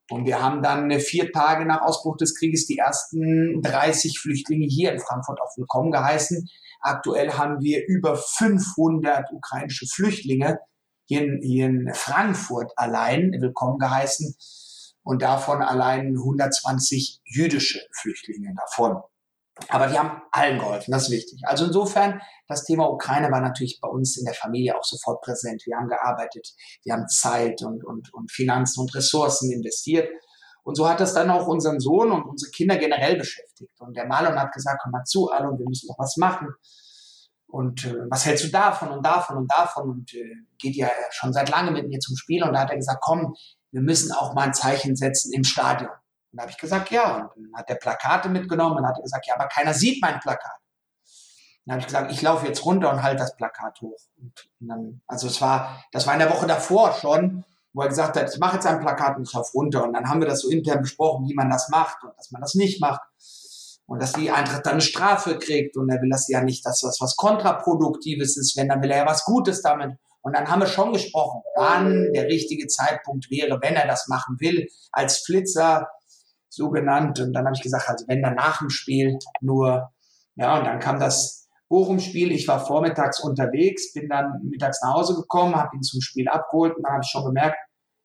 Und wir haben dann vier Tage nach Ausbruch des Krieges die ersten 30 Flüchtlinge hier in Frankfurt auch willkommen geheißen. Aktuell haben wir über 500 ukrainische Flüchtlinge hier in, hier in Frankfurt allein willkommen geheißen. und davon allein 120 jüdische Flüchtlinge davon. Aber wir haben allen geholfen, das ist wichtig. Also insofern, das Thema Ukraine war natürlich bei uns in der Familie auch sofort präsent. Wir haben gearbeitet, wir haben Zeit und, und, und Finanzen und Ressourcen investiert. Und so hat das dann auch unseren Sohn und unsere Kinder generell beschäftigt. Und der Marlon hat gesagt, komm mal zu, Alon, wir müssen doch was machen. Und äh, was hältst du davon und davon und davon? Und äh, geht ja schon seit langem mit mir zum Spiel. Und da hat er gesagt, komm, wir müssen auch mal ein Zeichen setzen im Stadion. Und da habe ich gesagt, ja. Und dann hat er Plakate mitgenommen und hat gesagt, ja, aber keiner sieht mein Plakat. Dann habe ich gesagt, ich laufe jetzt runter und halte das Plakat hoch. Und dann, also es war, das war in der Woche davor schon, wo er gesagt hat, ich mache jetzt ein Plakat und ich laufe runter. Und dann haben wir das so intern besprochen, wie man das macht und dass man das nicht macht. Und dass die Eintracht dann eine Strafe kriegt. Und er will das ja nicht, dass das was Kontraproduktives ist, wenn, dann will er ja was Gutes damit. Und dann haben wir schon gesprochen, wann der richtige Zeitpunkt wäre, wenn er das machen will, als Flitzer so genannt. Und dann habe ich gesagt, also wenn dann nach dem Spiel nur, ja, und dann kam das Bochum-Spiel. Ich war vormittags unterwegs, bin dann mittags nach Hause gekommen, habe ihn zum Spiel abgeholt und dann habe ich schon gemerkt,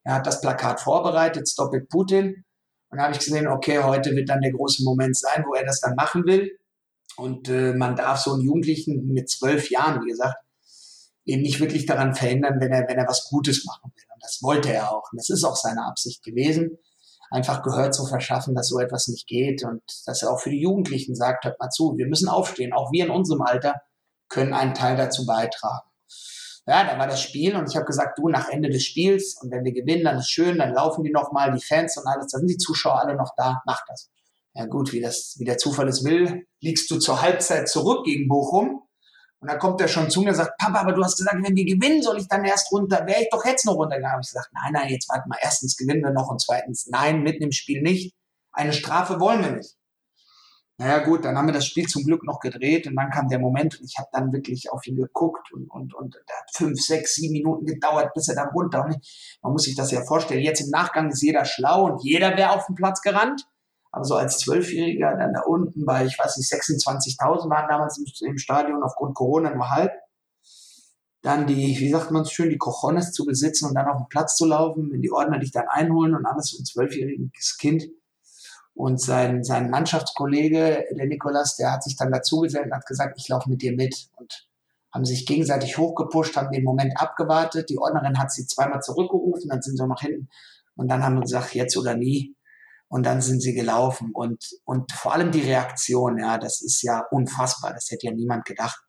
er hat das Plakat vorbereitet, Stop it Putin. Und dann habe ich gesehen, okay, heute wird dann der große Moment sein, wo er das dann machen will. Und äh, man darf so einen Jugendlichen mit zwölf Jahren, wie gesagt, eben nicht wirklich daran verhindern, wenn er, wenn er was Gutes machen will. Und das wollte er auch. Und das ist auch seine Absicht gewesen einfach Gehör zu verschaffen, dass so etwas nicht geht und dass er auch für die Jugendlichen sagt, hört mal zu, wir müssen aufstehen. Auch wir in unserem Alter können einen Teil dazu beitragen. Ja, da war das Spiel und ich habe gesagt, du, nach Ende des Spiels und wenn wir gewinnen, dann ist schön, dann laufen die nochmal, die Fans und alles, da sind die Zuschauer alle noch da, mach das. Ja gut, wie, das, wie der Zufall es will, liegst du zur Halbzeit zurück gegen Bochum und dann kommt er schon zu mir und sagt, Papa, aber du hast gesagt, wenn wir gewinnen, soll ich dann erst runter. Wäre ich doch jetzt noch runtergegangen. Habe ich gesagt, nein, nein, jetzt warte mal. Erstens gewinnen wir noch und zweitens, nein, mitten im Spiel nicht. Eine Strafe wollen wir nicht. Naja gut, dann haben wir das Spiel zum Glück noch gedreht und dann kam der Moment und ich habe dann wirklich auf ihn geguckt und, und, und da hat fünf, sechs, sieben Minuten gedauert, bis er dann runter. Und man muss sich das ja vorstellen. Jetzt im Nachgang ist jeder schlau und jeder wäre auf den Platz gerannt. Aber so als Zwölfjähriger dann da unten bei, ich weiß nicht, 26.000 waren damals im, im, Stadion aufgrund Corona nur halb. Dann die, wie sagt man so schön, die Cojones zu besitzen und dann auf den Platz zu laufen, wenn die Ordner dich dann einholen und alles für ein zwölfjähriges Kind. Und sein, sein Mannschaftskollege, der Nikolas, der hat sich dann dazugesellt und hat gesagt, ich laufe mit dir mit. Und haben sich gegenseitig hochgepusht, haben den Moment abgewartet. Die Ordnerin hat sie zweimal zurückgerufen, dann sind sie nach hinten. Und dann haben wir gesagt, jetzt oder nie und dann sind sie gelaufen und, und vor allem die Reaktion, ja, das ist ja unfassbar, das hätte ja niemand gedacht.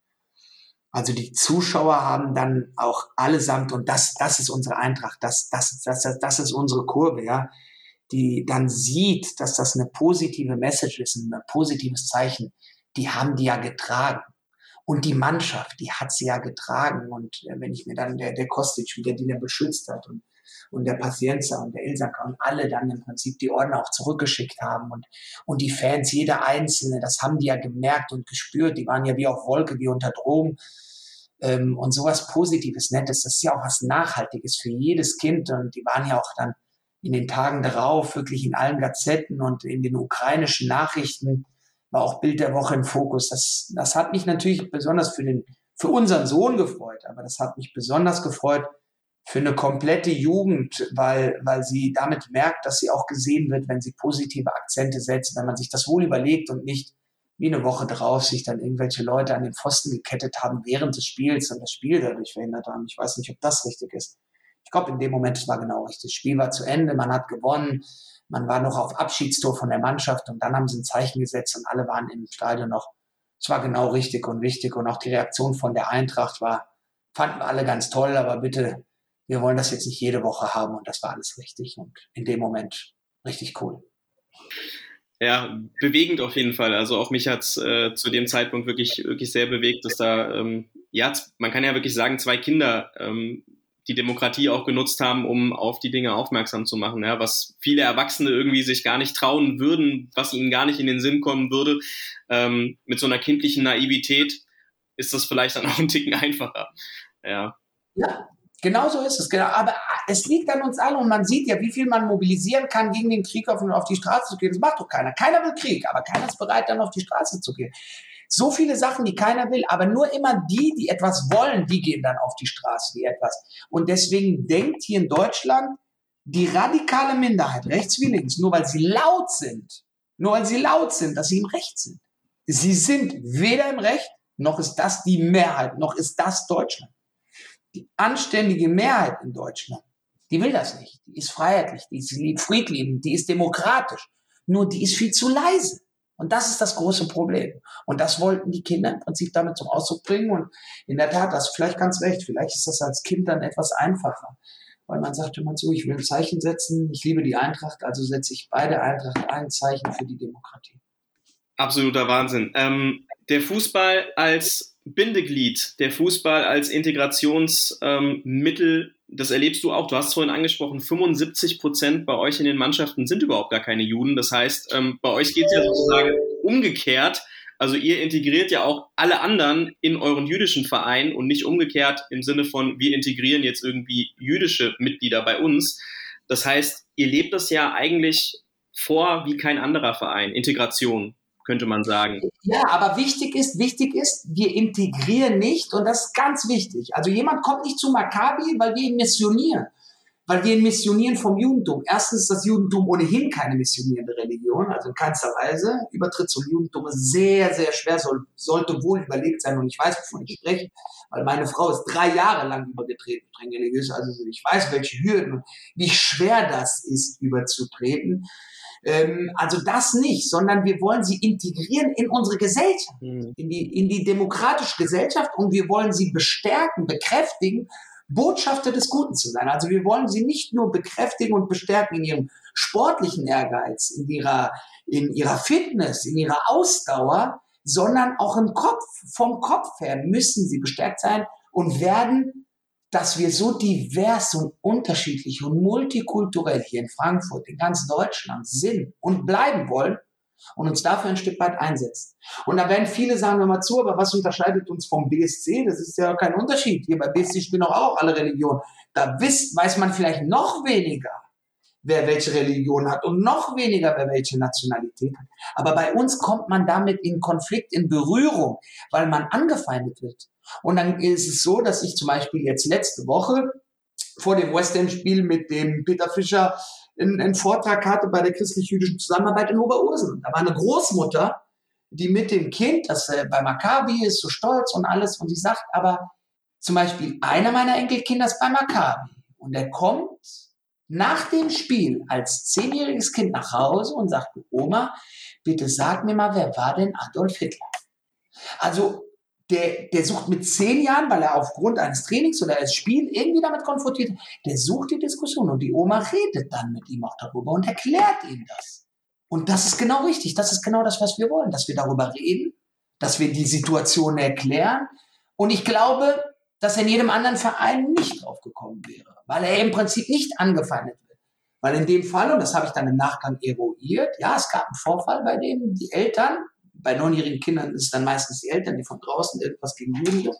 Also die Zuschauer haben dann auch allesamt, und das, das ist unsere Eintracht, das, das, das, das, das ist unsere Kurve, ja, die dann sieht, dass das eine positive Message ist, ein positives Zeichen, die haben die ja getragen. Und die Mannschaft, die hat sie ja getragen. Und äh, wenn ich mir dann der, der Kostic wieder, die der beschützt hat und und der Pacienza und der Ilsaka und alle dann im Prinzip die Ordner auch zurückgeschickt haben und, und die Fans, jeder Einzelne, das haben die ja gemerkt und gespürt, die waren ja wie auf Wolke, wie unter Drogen ähm, und sowas Positives, Nettes, das ist ja auch was Nachhaltiges für jedes Kind und die waren ja auch dann in den Tagen darauf wirklich in allen Gazetten und in den ukrainischen Nachrichten war auch Bild der Woche im Fokus. Das, das hat mich natürlich besonders für den, für unseren Sohn gefreut, aber das hat mich besonders gefreut für eine komplette Jugend, weil, weil sie damit merkt, dass sie auch gesehen wird, wenn sie positive Akzente setzt, wenn man sich das wohl überlegt und nicht wie eine Woche drauf sich dann irgendwelche Leute an den Pfosten gekettet haben während des Spiels und das Spiel dadurch verhindert haben. Ich weiß nicht, ob das richtig ist. Ich glaube, in dem Moment war genau richtig. Das Spiel war zu Ende, man hat gewonnen, man war noch auf Abschiedstour von der Mannschaft und dann haben sie ein Zeichen gesetzt und alle waren im Stadion noch. Es war genau richtig und wichtig und auch die Reaktion von der Eintracht war, fanden wir alle ganz toll, aber bitte wir wollen das jetzt nicht jede Woche haben und das war alles richtig und in dem Moment richtig cool. Ja, bewegend auf jeden Fall. Also auch mich hat es äh, zu dem Zeitpunkt wirklich, wirklich sehr bewegt, dass da, ähm, ja, man kann ja wirklich sagen, zwei Kinder ähm, die Demokratie auch genutzt haben, um auf die Dinge aufmerksam zu machen, ja, was viele Erwachsene irgendwie sich gar nicht trauen würden, was ihnen gar nicht in den Sinn kommen würde. Ähm, mit so einer kindlichen Naivität ist das vielleicht dann auch ein Ticken einfacher. Ja. Ja, Genau so ist es. Genau. Aber es liegt an uns allen und man sieht ja, wie viel man mobilisieren kann, gegen den Krieg auf, auf die Straße zu gehen. Das macht doch keiner. Keiner will Krieg, aber keiner ist bereit, dann auf die Straße zu gehen. So viele Sachen, die keiner will, aber nur immer die, die etwas wollen, die gehen dann auf die Straße, die etwas. Und deswegen denkt hier in Deutschland die radikale Minderheit, rechts wie links, nur weil sie laut sind, nur weil sie laut sind, dass sie im Recht sind. Sie sind weder im Recht, noch ist das die Mehrheit, noch ist das Deutschland. Die anständige Mehrheit in Deutschland, die will das nicht. Die ist freiheitlich, die ist friedliebend, die ist demokratisch. Nur die ist viel zu leise. Und das ist das große Problem. Und das wollten die Kinder im Prinzip damit zum Ausdruck bringen. Und in der Tat, das vielleicht ganz recht. Vielleicht ist das als Kind dann etwas einfacher. Weil man sagt immer so, ich will ein Zeichen setzen, ich liebe die Eintracht, also setze ich beide Eintracht ein Zeichen für die Demokratie. Absoluter Wahnsinn. Ähm, der Fußball als Bindeglied, der Fußball als Integrationsmittel, ähm, das erlebst du auch. Du hast es vorhin angesprochen, 75 Prozent bei euch in den Mannschaften sind überhaupt gar keine Juden. Das heißt, ähm, bei euch geht es ja sozusagen umgekehrt. Also ihr integriert ja auch alle anderen in euren jüdischen Verein und nicht umgekehrt im Sinne von, wir integrieren jetzt irgendwie jüdische Mitglieder bei uns. Das heißt, ihr lebt das ja eigentlich vor wie kein anderer Verein, Integration könnte man sagen. Ja, aber wichtig ist, wichtig ist, wir integrieren nicht und das ist ganz wichtig. Also jemand kommt nicht zu Maccabi, weil wir ihn missionieren. Weil wir ihn missionieren vom Judentum. Erstens ist das Judentum ohnehin keine missionierende Religion, also in keinster Weise. Übertritt zum Judentum ist sehr, sehr schwer, soll, sollte wohl überlegt sein und ich weiß, wovon ich spreche, weil meine Frau ist drei Jahre lang übergetreten, streng religiös, also ich weiß, welche Hürden wie schwer das ist, überzutreten. Ähm, also das nicht, sondern wir wollen sie integrieren in unsere Gesellschaft, mhm. in, die, in die demokratische Gesellschaft und wir wollen sie bestärken, bekräftigen, Botschafter des Guten zu sein. Also wir wollen sie nicht nur bekräftigen und bestärken in ihrem sportlichen Ehrgeiz, in ihrer, in ihrer Fitness, in ihrer Ausdauer, sondern auch im Kopf. Vom Kopf her müssen sie bestärkt sein und werden dass wir so divers und unterschiedlich und multikulturell hier in Frankfurt, in ganz Deutschland sind und bleiben wollen und uns dafür ein Stück weit einsetzen. Und da werden viele sagen, hör mal zu, aber was unterscheidet uns vom BSC? Das ist ja kein Unterschied. Hier bei BSC spielen auch, auch alle Religionen. Da wisst, weiß man vielleicht noch weniger, wer welche Religion hat und noch weniger, wer welche Nationalität hat. Aber bei uns kommt man damit in Konflikt, in Berührung, weil man angefeindet wird. Und dann ist es so, dass ich zum Beispiel jetzt letzte Woche vor dem West End-Spiel mit dem Peter Fischer einen, Vortrag hatte bei der christlich-jüdischen Zusammenarbeit in Oberursel. Da war eine Großmutter, die mit dem Kind, das äh, bei Maccabi ist, so stolz und alles, und sie sagt aber, zum Beispiel, einer meiner Enkelkinder ist bei Maccabi und er kommt nach dem Spiel als zehnjähriges Kind nach Hause und sagt, Oma, bitte sag mir mal, wer war denn Adolf Hitler? Also der, der sucht mit zehn Jahren, weil er aufgrund eines Trainings oder eines Spiels irgendwie damit konfrontiert, der sucht die Diskussion und die Oma redet dann mit ihm auch darüber und erklärt ihm das. Und das ist genau richtig. Das ist genau das, was wir wollen, dass wir darüber reden, dass wir die Situation erklären. Und ich glaube, dass er in jedem anderen Verein nicht drauf gekommen wäre, weil er im Prinzip nicht angefeindet wird. Weil in dem Fall, und das habe ich dann im Nachgang eruiert, ja, es gab einen Vorfall, bei dem die Eltern bei neunjährigen Kindern ist es dann meistens die Eltern, die von draußen irgendwas gegen Juden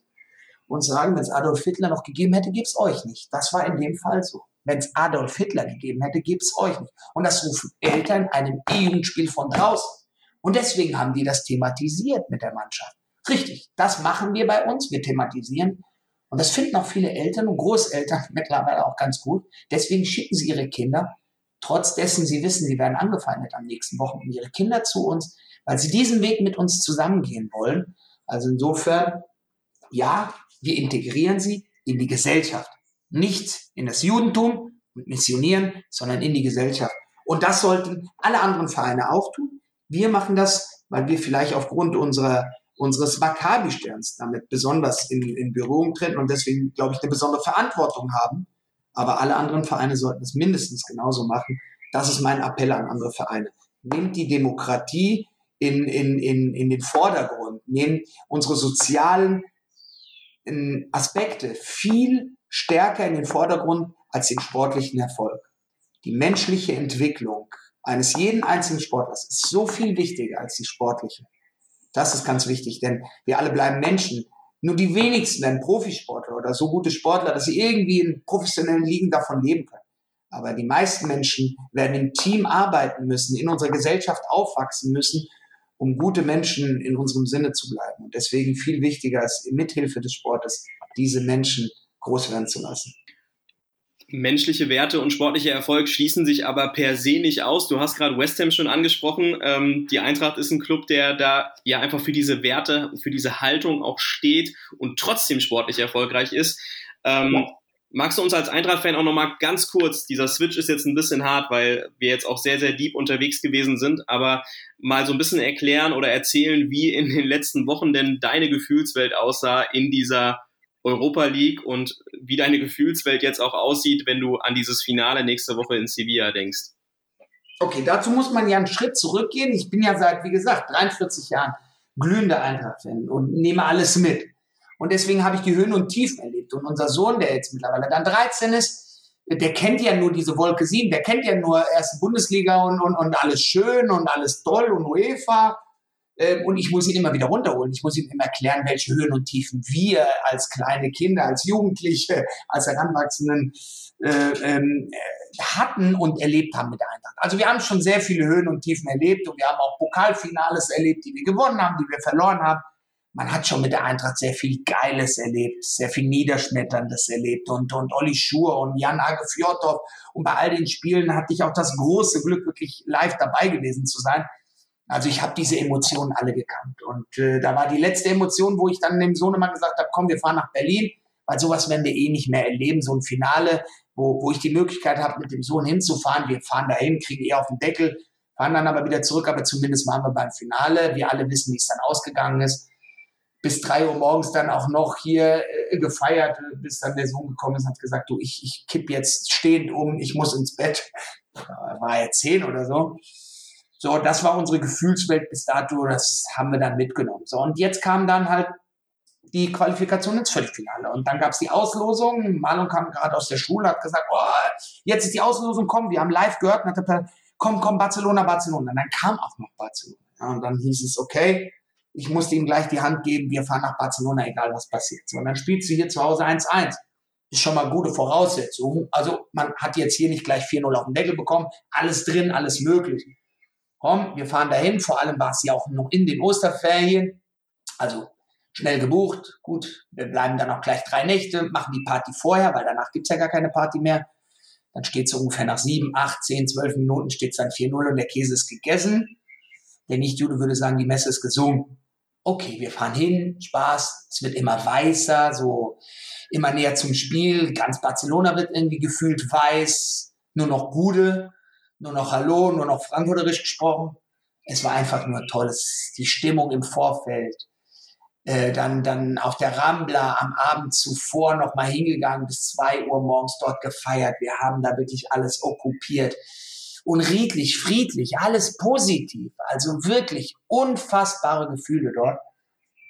und sagen, wenn es Adolf Hitler noch gegeben hätte, gibt's euch nicht. Das war in dem Fall so. Wenn es Adolf Hitler gegeben hätte, gibt's euch nicht. Und das rufen Eltern einem E-Jugendspiel von draußen. Und deswegen haben die das thematisiert mit der Mannschaft. Richtig, das machen wir bei uns. Wir thematisieren. Und das finden auch viele Eltern und Großeltern (laughs) mittlerweile auch ganz gut. Deswegen schicken sie ihre Kinder, trotz dessen sie wissen, sie werden angefeindet am nächsten Wochenende, ihre Kinder zu uns, weil sie diesen Weg mit uns zusammengehen wollen. Also insofern, ja, wir integrieren sie in die Gesellschaft. Nicht in das Judentum und missionieren, sondern in die Gesellschaft. Und das sollten alle anderen Vereine auch tun. Wir machen das, weil wir vielleicht aufgrund unserer, unseres Maccabi-Sterns damit besonders in, in Berührung treten und deswegen, glaube ich, eine besondere Verantwortung haben. Aber alle anderen Vereine sollten es mindestens genauso machen. Das ist mein Appell an andere Vereine. Nehmt die Demokratie in, in, in, in den Vordergrund, nehmen unsere sozialen ähm, Aspekte viel stärker in den Vordergrund als den sportlichen Erfolg. Die menschliche Entwicklung eines jeden einzelnen Sportlers ist so viel wichtiger als die sportliche. Das ist ganz wichtig, denn wir alle bleiben Menschen. Nur die wenigsten werden Profisportler oder so gute Sportler, dass sie irgendwie in professionellen Ligen davon leben können. Aber die meisten Menschen werden im Team arbeiten müssen, in unserer Gesellschaft aufwachsen müssen um gute Menschen in unserem Sinne zu bleiben. Und deswegen viel wichtiger ist, mithilfe des Sportes diese Menschen groß werden zu lassen. Menschliche Werte und sportlicher Erfolg schließen sich aber per se nicht aus. Du hast gerade West Ham schon angesprochen. Ähm, die Eintracht ist ein Club, der da ja einfach für diese Werte, für diese Haltung auch steht und trotzdem sportlich erfolgreich ist. Ähm, ja. Magst du uns als Eintracht-Fan auch nochmal ganz kurz, dieser Switch ist jetzt ein bisschen hart, weil wir jetzt auch sehr, sehr deep unterwegs gewesen sind, aber mal so ein bisschen erklären oder erzählen, wie in den letzten Wochen denn deine Gefühlswelt aussah in dieser Europa League und wie deine Gefühlswelt jetzt auch aussieht, wenn du an dieses Finale nächste Woche in Sevilla denkst. Okay, dazu muss man ja einen Schritt zurückgehen. Ich bin ja seit, wie gesagt, 43 Jahren glühender Eintracht-Fan und nehme alles mit. Und deswegen habe ich die Höhen und Tiefen erlebt. Und unser Sohn, der jetzt mittlerweile dann 13 ist, der kennt ja nur diese Wolke 7, der kennt ja nur erste Bundesliga und, und, und alles schön und alles toll und UEFA. Ähm, und ich muss ihn immer wieder runterholen. Ich muss ihm immer erklären, welche Höhen und Tiefen wir als kleine Kinder, als Jugendliche, (laughs) als Heranwachsenden äh, ähm, hatten und erlebt haben mit der Eintracht. Also wir haben schon sehr viele Höhen und Tiefen erlebt und wir haben auch Pokalfinales erlebt, die wir gewonnen haben, die wir verloren haben man hat schon mit der Eintracht sehr viel Geiles erlebt, sehr viel Niederschmetterndes erlebt und, und Olli Schur und Jan Age Fjordhoff. Und bei all den Spielen hatte ich auch das große Glück, wirklich live dabei gewesen zu sein. Also ich habe diese Emotionen alle gekannt. Und äh, da war die letzte Emotion, wo ich dann dem Sohnemann gesagt habe, komm, wir fahren nach Berlin, weil sowas werden wir eh nicht mehr erleben, so ein Finale, wo, wo ich die Möglichkeit habe, mit dem Sohn hinzufahren. Wir fahren dahin, kriegen eh auf den Deckel, fahren dann aber wieder zurück, aber zumindest waren wir beim Finale. Wir alle wissen, wie es dann ausgegangen ist bis drei Uhr morgens dann auch noch hier äh, gefeiert, bis dann der Sohn gekommen ist und hat gesagt, du, ich, ich kipp jetzt stehend um, ich muss ins Bett. War er zehn oder so. So, das war unsere Gefühlswelt bis dato, das haben wir dann mitgenommen. So, und jetzt kam dann halt die Qualifikation ins Viertelfinale. Und dann gab es die Auslosung. Marlon kam gerade aus der Schule, hat gesagt, oh, jetzt ist die Auslosung, komm, wir haben live gehört und hat gesagt, komm, komm, Barcelona, Barcelona. Und dann kam auch noch Barcelona. Ja, und dann hieß es, okay, ich musste ihm gleich die Hand geben, wir fahren nach Barcelona, egal was passiert. Und dann spielst du hier zu Hause 1-1. Ist schon mal gute Voraussetzung. Also man hat jetzt hier nicht gleich 4-0 auf den Deckel bekommen. Alles drin, alles möglich. Komm, wir fahren dahin. Vor allem war es ja auch noch in den Osterferien. Also schnell gebucht. Gut, wir bleiben dann auch gleich drei Nächte, machen die Party vorher, weil danach gibt's ja gar keine Party mehr. Dann steht es ungefähr nach sieben, acht, zehn, zwölf Minuten steht es dann 4-0 und der Käse ist gegessen. Der Nicht-Jude würde sagen, die Messe ist gesungen okay, wir fahren hin, Spaß, es wird immer weißer, so immer näher zum Spiel, ganz Barcelona wird irgendwie gefühlt weiß, nur noch Gude, nur noch Hallo, nur noch Frankfurterisch gesprochen. Es war einfach nur toll, es, die Stimmung im Vorfeld. Äh, dann, dann auf der Rambla am Abend zuvor noch mal hingegangen, bis zwei Uhr morgens dort gefeiert. Wir haben da wirklich alles okkupiert und friedlich, friedlich, alles positiv. Also wirklich unfassbare Gefühle dort.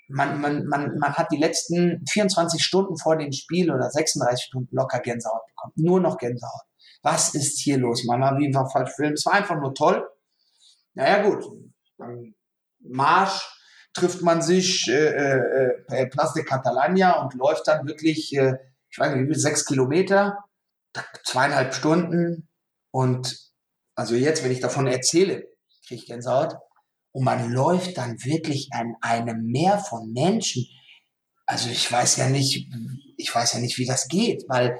Man, man, man, man hat die letzten 24 Stunden vor dem Spiel oder 36 Stunden locker Gänsehaut bekommen. Nur noch Gänsehaut. Was ist hier los? Mama, wie war falsch Film? Es war einfach nur toll. Naja, gut. Beim Marsch trifft man sich äh, äh, äh Place de Catalania und läuft dann wirklich, äh, ich weiß nicht, wie viel, sechs Kilometer, zweieinhalb Stunden und also jetzt, wenn ich davon erzähle, kriege ich Gänsehaut. Und man läuft dann wirklich an einem Meer von Menschen. Also ich weiß ja nicht, ich weiß ja nicht, wie das geht, weil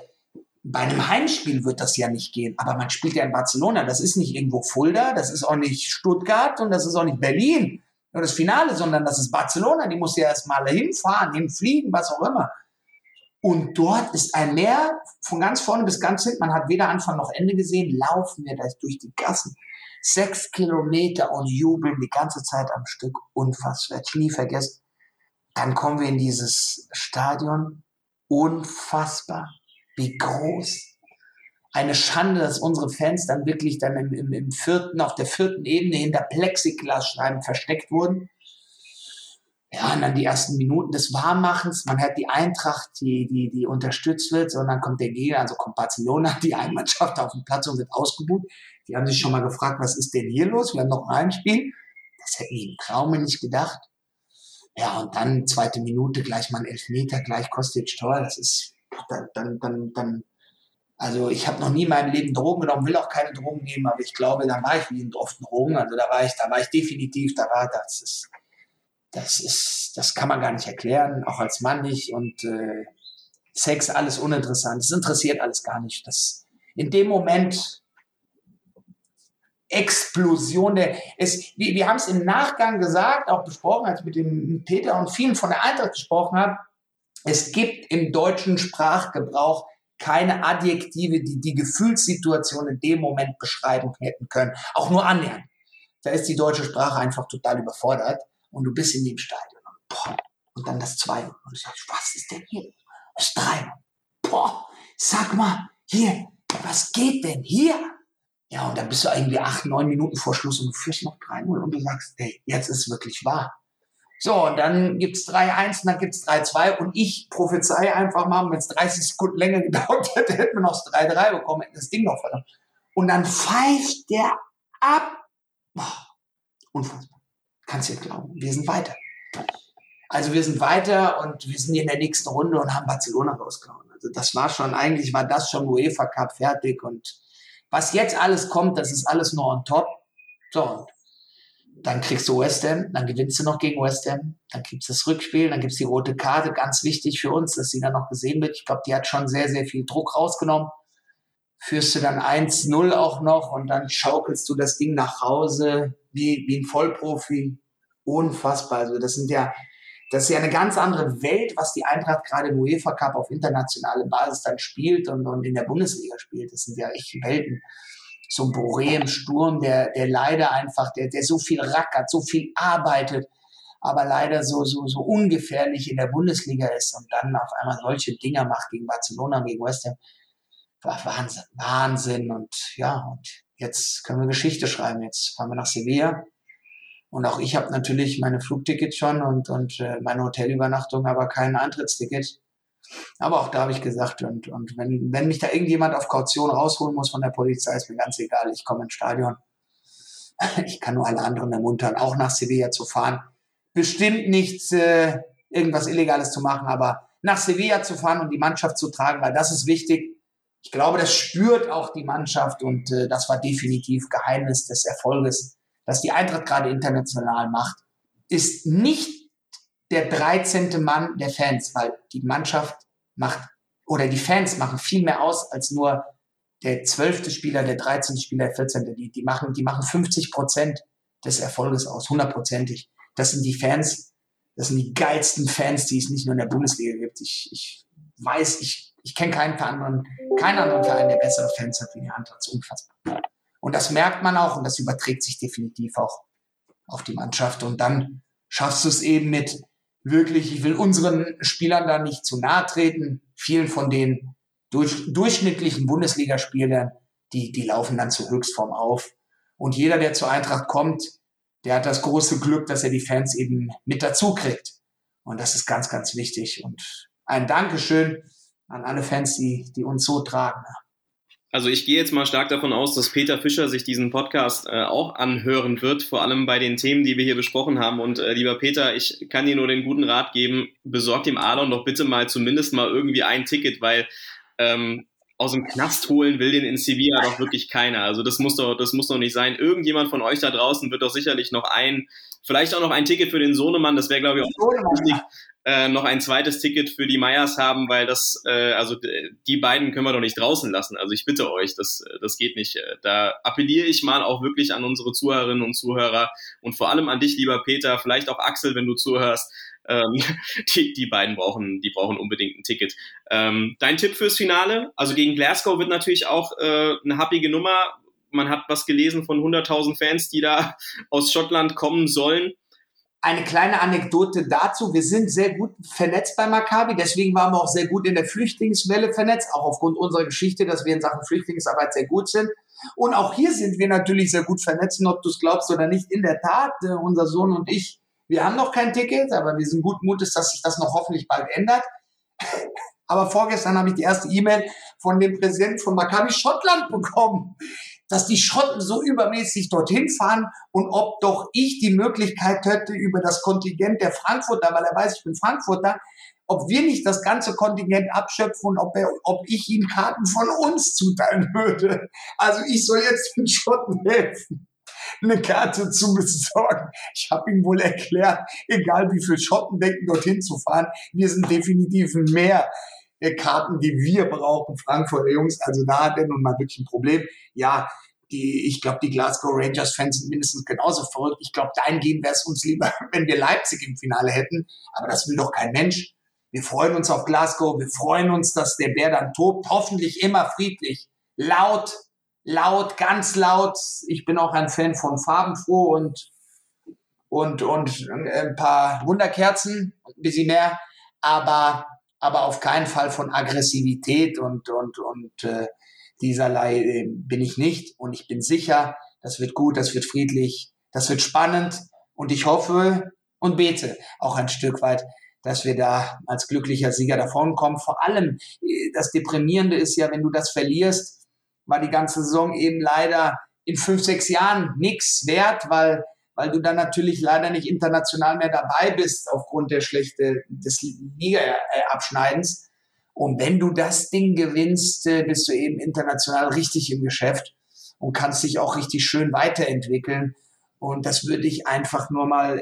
bei einem Heimspiel wird das ja nicht gehen. Aber man spielt ja in Barcelona. Das ist nicht irgendwo Fulda, das ist auch nicht Stuttgart und das ist auch nicht Berlin. Nur das Finale, sondern das ist Barcelona. Die muss ja erstmal hinfahren, hinfliegen, was auch immer. Und dort ist ein Meer von ganz vorne bis ganz hinten. Man hat weder Anfang noch Ende gesehen. Laufen wir da durch die Gassen. Sechs Kilometer und jubeln die ganze Zeit am Stück. Unfassbar. Ich nie vergessen. Dann kommen wir in dieses Stadion. Unfassbar. Wie groß. Eine Schande, dass unsere Fans dann wirklich dann im, im, im vierten, auf der vierten Ebene hinter Plexiglasscheiben versteckt wurden ja, und dann die ersten Minuten des Warmmachens, man hat die Eintracht, die, die, die unterstützt wird, und dann kommt der Gegner, also kommt Barcelona, (laughs) die Einmannschaft auf den Platz und wird ausgebucht. Die haben sich schon mal gefragt, was ist denn hier los? Wir haben noch ein Spiel. Das hätten die im Traume nicht gedacht. Ja, und dann zweite Minute, gleich mal ein Elfmeter, gleich Kostic Tor. Das ist, dann, dann, dann, dann also ich habe noch nie in meinem Leben Drogen genommen, will auch keine Drogen nehmen, aber ich glaube, da war ich wie in oft Drogen. Also da war ich, da war ich definitiv, da war das ist das ist, das kann man gar nicht erklären, auch als Mann nicht. Und äh, Sex, alles uninteressant. Das interessiert alles gar nicht. Das, in dem Moment Explosion der, es, wir, wir haben es im Nachgang gesagt, auch besprochen, als ich mit dem Peter und vielen von der Eintracht gesprochen habe. Es gibt im deutschen Sprachgebrauch keine Adjektive, die die Gefühlssituation in dem Moment beschreiben hätten können. Auch nur annähernd. Da ist die deutsche Sprache einfach total überfordert und du bist in dem Stadion. Und, boah, und dann das zwei. Und ich sag, was ist denn hier? Das drei. Boah, sag mal, hier, was geht denn hier? Ja, und dann bist du irgendwie acht, neun Minuten vor Schluss und du führst noch 3-0 und du sagst, ey, jetzt ist es wirklich wahr. So, und dann gibt's 3-1 und dann gibt's 3-2 und ich prophezei einfach mal, wenn es 30 Sekunden länger (laughs) gedauert hätte, hätten wir noch das 3-3 bekommen, hätten das Ding noch verloren. Und dann pfeift der ab. Boah, unfassbar. Kannst du dir glauben. Wir sind weiter. Also wir sind weiter und wir sind in der nächsten Runde und haben Barcelona rausgehauen. Also das war schon, eigentlich war das schon UEFA Cup fertig und was jetzt alles kommt, das ist alles nur on top. So, und dann kriegst du West Ham, dann gewinnst du noch gegen West Ham, dann gibt's das Rückspiel, dann gibt's die rote Karte, ganz wichtig für uns, dass sie dann noch gesehen wird. Ich glaube, die hat schon sehr, sehr viel Druck rausgenommen. Führst du dann 1-0 auch noch und dann schaukelst du das Ding nach Hause wie, wie ein Vollprofi. Unfassbar. Also das sind ja, das ist ja eine ganz andere Welt, was die Eintracht gerade im UEFA Cup auf internationale Basis dann spielt und, und in der Bundesliga spielt. Das sind ja echt Welten. So ein Boré im Sturm, der, der leider einfach, der, der so viel rackert, so viel arbeitet, aber leider so, so, so ungefährlich in der Bundesliga ist und dann auf einmal solche Dinger macht gegen Barcelona, gegen West Ham. War Wahnsinn, Wahnsinn. Und ja, und jetzt können wir Geschichte schreiben. Jetzt fahren wir nach Sevilla und auch ich habe natürlich meine Flugtickets schon und, und äh, meine Hotelübernachtung, aber kein Eintrittsticket. Aber auch da habe ich gesagt, und, und wenn, wenn mich da irgendjemand auf Kaution rausholen muss von der Polizei, ist mir ganz egal, ich komme ins Stadion. Ich kann nur alle anderen ermuntern, auch nach Sevilla zu fahren. Bestimmt nichts, äh, irgendwas Illegales zu machen, aber nach Sevilla zu fahren und die Mannschaft zu tragen, weil das ist wichtig. Ich glaube, das spürt auch die Mannschaft und äh, das war definitiv Geheimnis des Erfolges das die Eintracht gerade international macht, ist nicht der 13. Mann der Fans, weil die Mannschaft macht oder die Fans machen viel mehr aus als nur der zwölfte Spieler, der 13. Spieler, der 14. Die, die machen, die machen 50 Prozent des Erfolges aus, hundertprozentig. Das sind die Fans, das sind die geilsten Fans, die es nicht nur in der Bundesliga gibt. Ich, ich weiß, ich, ich kenne keinen anderen, keinen anderen Verein, der bessere Fans hat wie die Eintracht. So unfassbar. Und das merkt man auch und das überträgt sich definitiv auch auf die Mannschaft. Und dann schaffst du es eben mit wirklich, ich will unseren Spielern da nicht zu nahe treten. Vielen von den durch, durchschnittlichen Bundesligaspielern, die, die laufen dann zur Höchstform auf. Und jeder, der zur Eintracht kommt, der hat das große Glück, dass er die Fans eben mit dazu kriegt. Und das ist ganz, ganz wichtig. Und ein Dankeschön an alle Fans, die, die uns so tragen. Also ich gehe jetzt mal stark davon aus, dass Peter Fischer sich diesen Podcast äh, auch anhören wird, vor allem bei den Themen, die wir hier besprochen haben. Und äh, lieber Peter, ich kann dir nur den guten Rat geben, besorg dem Alon doch bitte mal zumindest mal irgendwie ein Ticket, weil ähm, aus dem Knast holen will den in Sevilla doch wirklich keiner. Also das muss doch, das muss doch nicht sein. Irgendjemand von euch da draußen wird doch sicherlich noch ein, vielleicht auch noch ein Ticket für den Sohnemann, das wäre glaube ich auch wichtig, äh, noch ein zweites Ticket für die Meyers haben, weil das, äh, also die beiden können wir doch nicht draußen lassen. Also ich bitte euch, das, das geht nicht. Da appelliere ich mal auch wirklich an unsere Zuhörerinnen und Zuhörer und vor allem an dich, lieber Peter, vielleicht auch Axel, wenn du zuhörst. Ähm, (laughs) die, die beiden brauchen, die brauchen unbedingt ein Ticket. Ähm, dein Tipp fürs Finale? Also gegen Glasgow wird natürlich auch äh, eine happige Nummer. Man hat was gelesen von 100.000 Fans, die da (laughs) aus Schottland kommen sollen. Eine kleine Anekdote dazu. Wir sind sehr gut vernetzt bei Maccabi. Deswegen waren wir auch sehr gut in der Flüchtlingswelle vernetzt. Auch aufgrund unserer Geschichte, dass wir in Sachen Flüchtlingsarbeit sehr gut sind. Und auch hier sind wir natürlich sehr gut vernetzt. Ob du es glaubst oder nicht, in der Tat, äh, unser Sohn und ich, wir haben noch kein Ticket, aber wir sind gut Mutes, dass sich das noch hoffentlich bald ändert. (laughs) Aber vorgestern habe ich die erste E-Mail von dem Präsidenten von Maccabi Schottland (laughs) bekommen dass die Schotten so übermäßig dorthin fahren und ob doch ich die Möglichkeit hätte, über das Kontingent der Frankfurter, weil er weiß, ich bin Frankfurter, ob wir nicht das ganze Kontingent abschöpfen und ob, er, ob ich ihm Karten von uns zuteilen (laughs) würde. Also ich soll jetzt den Schotten helfen, eine Karte zu besorgen. Ich habe ihm wohl erklärt, egal wie viel Schotten denken, dorthin zu fahren, wir sind definitiv mehr äh, Karten, die wir brauchen, Frankfurter Jungs. Also da hat er nun mal wirklich ein Problem. Ja, die, ich glaube, die Glasgow Rangers-Fans sind mindestens genauso verrückt. Ich glaube, dahingehend wäre es uns lieber, (laughs) wenn wir Leipzig im Finale hätten. Aber das will doch kein Mensch. Wir freuen uns auf Glasgow. Wir freuen uns, dass der Bär dann tobt. Hoffentlich immer friedlich. Laut, laut, ganz laut. Ich bin auch ein Fan von farbenfroh und, und, und ein paar Wunderkerzen, ein bisschen mehr. Aber, aber auf keinen Fall von Aggressivität und, und, und, äh, Dieserlei äh, bin ich nicht und ich bin sicher, das wird gut, das wird friedlich, das wird spannend und ich hoffe und bete auch ein Stück weit, dass wir da als glücklicher Sieger davonkommen. Vor allem äh, das Deprimierende ist ja, wenn du das verlierst, war die ganze Saison eben leider in fünf, sechs Jahren nichts wert, weil, weil du dann natürlich leider nicht international mehr dabei bist aufgrund der schlechte des Liga-Abschneidens. Und wenn du das Ding gewinnst, äh, bist du eben international richtig im Geschäft und kannst dich auch richtig schön weiterentwickeln. Und das würde ich einfach nur mal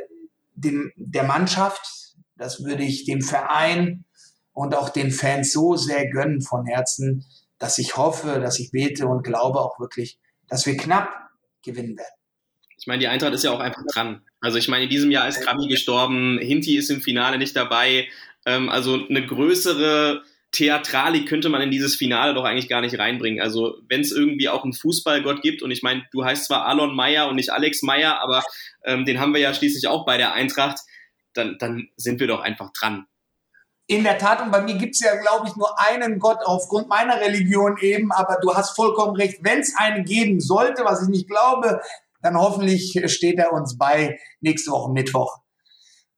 dem, der Mannschaft, das würde ich dem Verein und auch den Fans so sehr gönnen von Herzen, dass ich hoffe, dass ich bete und glaube auch wirklich, dass wir knapp gewinnen werden. Ich meine, die Eintracht ist ja auch einfach dran. Also ich meine, in diesem Jahr ist Krabi gestorben, Hinti ist im Finale nicht dabei. Ähm, also eine größere Theatralik könnte man in dieses Finale doch eigentlich gar nicht reinbringen. Also wenn es irgendwie auch einen Fußballgott gibt und ich meine, du heißt zwar Alon Meyer und nicht Alex Meyer, aber ähm, den haben wir ja schließlich auch bei der Eintracht, dann, dann sind wir doch einfach dran. In der Tat, und bei mir gibt es ja, glaube ich, nur einen Gott aufgrund meiner Religion eben, aber du hast vollkommen recht, wenn es einen geben sollte, was ich nicht glaube, dann hoffentlich steht er uns bei nächste Woche Mittwoch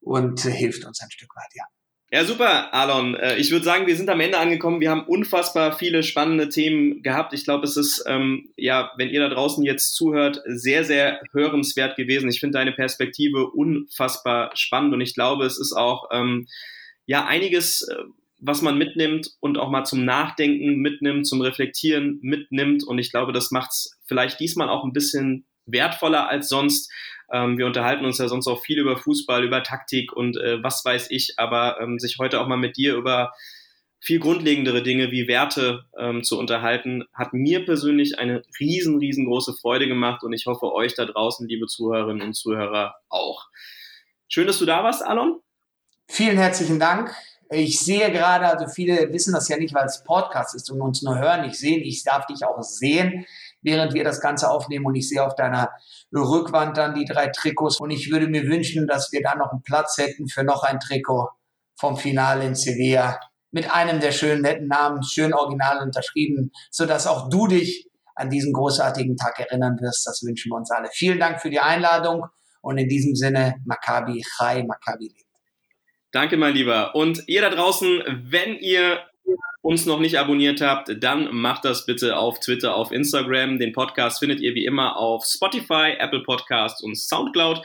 und hilft uns ein Stück weit, ja. Ja, super, Alon. Äh, ich würde sagen, wir sind am Ende angekommen. Wir haben unfassbar viele spannende Themen gehabt. Ich glaube, es ist, ähm, ja, wenn ihr da draußen jetzt zuhört, sehr, sehr hörenswert gewesen. Ich finde deine Perspektive unfassbar spannend und ich glaube, es ist auch, ähm, ja, einiges, äh, was man mitnimmt und auch mal zum Nachdenken mitnimmt, zum Reflektieren mitnimmt. Und ich glaube, das macht es vielleicht diesmal auch ein bisschen wertvoller als sonst. Ähm, wir unterhalten uns ja sonst auch viel über Fußball, über Taktik und äh, was weiß ich, aber ähm, sich heute auch mal mit dir über viel grundlegendere Dinge wie Werte ähm, zu unterhalten, hat mir persönlich eine riesen, riesengroße Freude gemacht und ich hoffe euch da draußen, liebe Zuhörerinnen und Zuhörer, auch. Schön, dass du da warst, Alon. Vielen herzlichen Dank. Ich sehe gerade, also viele wissen das ja nicht, weil es Podcast ist und uns nur hören, nicht sehen. Ich darf dich auch sehen während wir das Ganze aufnehmen. Und ich sehe auf deiner Rückwand dann die drei Trikots. Und ich würde mir wünschen, dass wir da noch einen Platz hätten für noch ein Trikot vom Finale in Sevilla mit einem der schönen netten Namen, schön original unterschrieben, sodass auch du dich an diesen großartigen Tag erinnern wirst. Das wünschen wir uns alle. Vielen Dank für die Einladung und in diesem Sinne Maccabi Chai, Maccabi lebt. Danke, mein Lieber. Und ihr da draußen, wenn ihr uns noch nicht abonniert habt, dann macht das bitte auf Twitter, auf Instagram. Den Podcast findet ihr wie immer auf Spotify, Apple Podcasts und Soundcloud.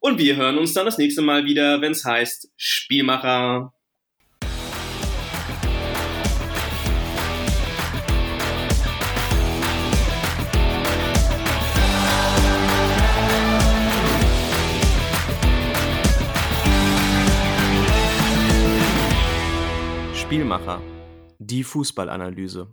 Und wir hören uns dann das nächste Mal wieder, wenn es heißt Spielmacher. Spielmacher. Die Fußballanalyse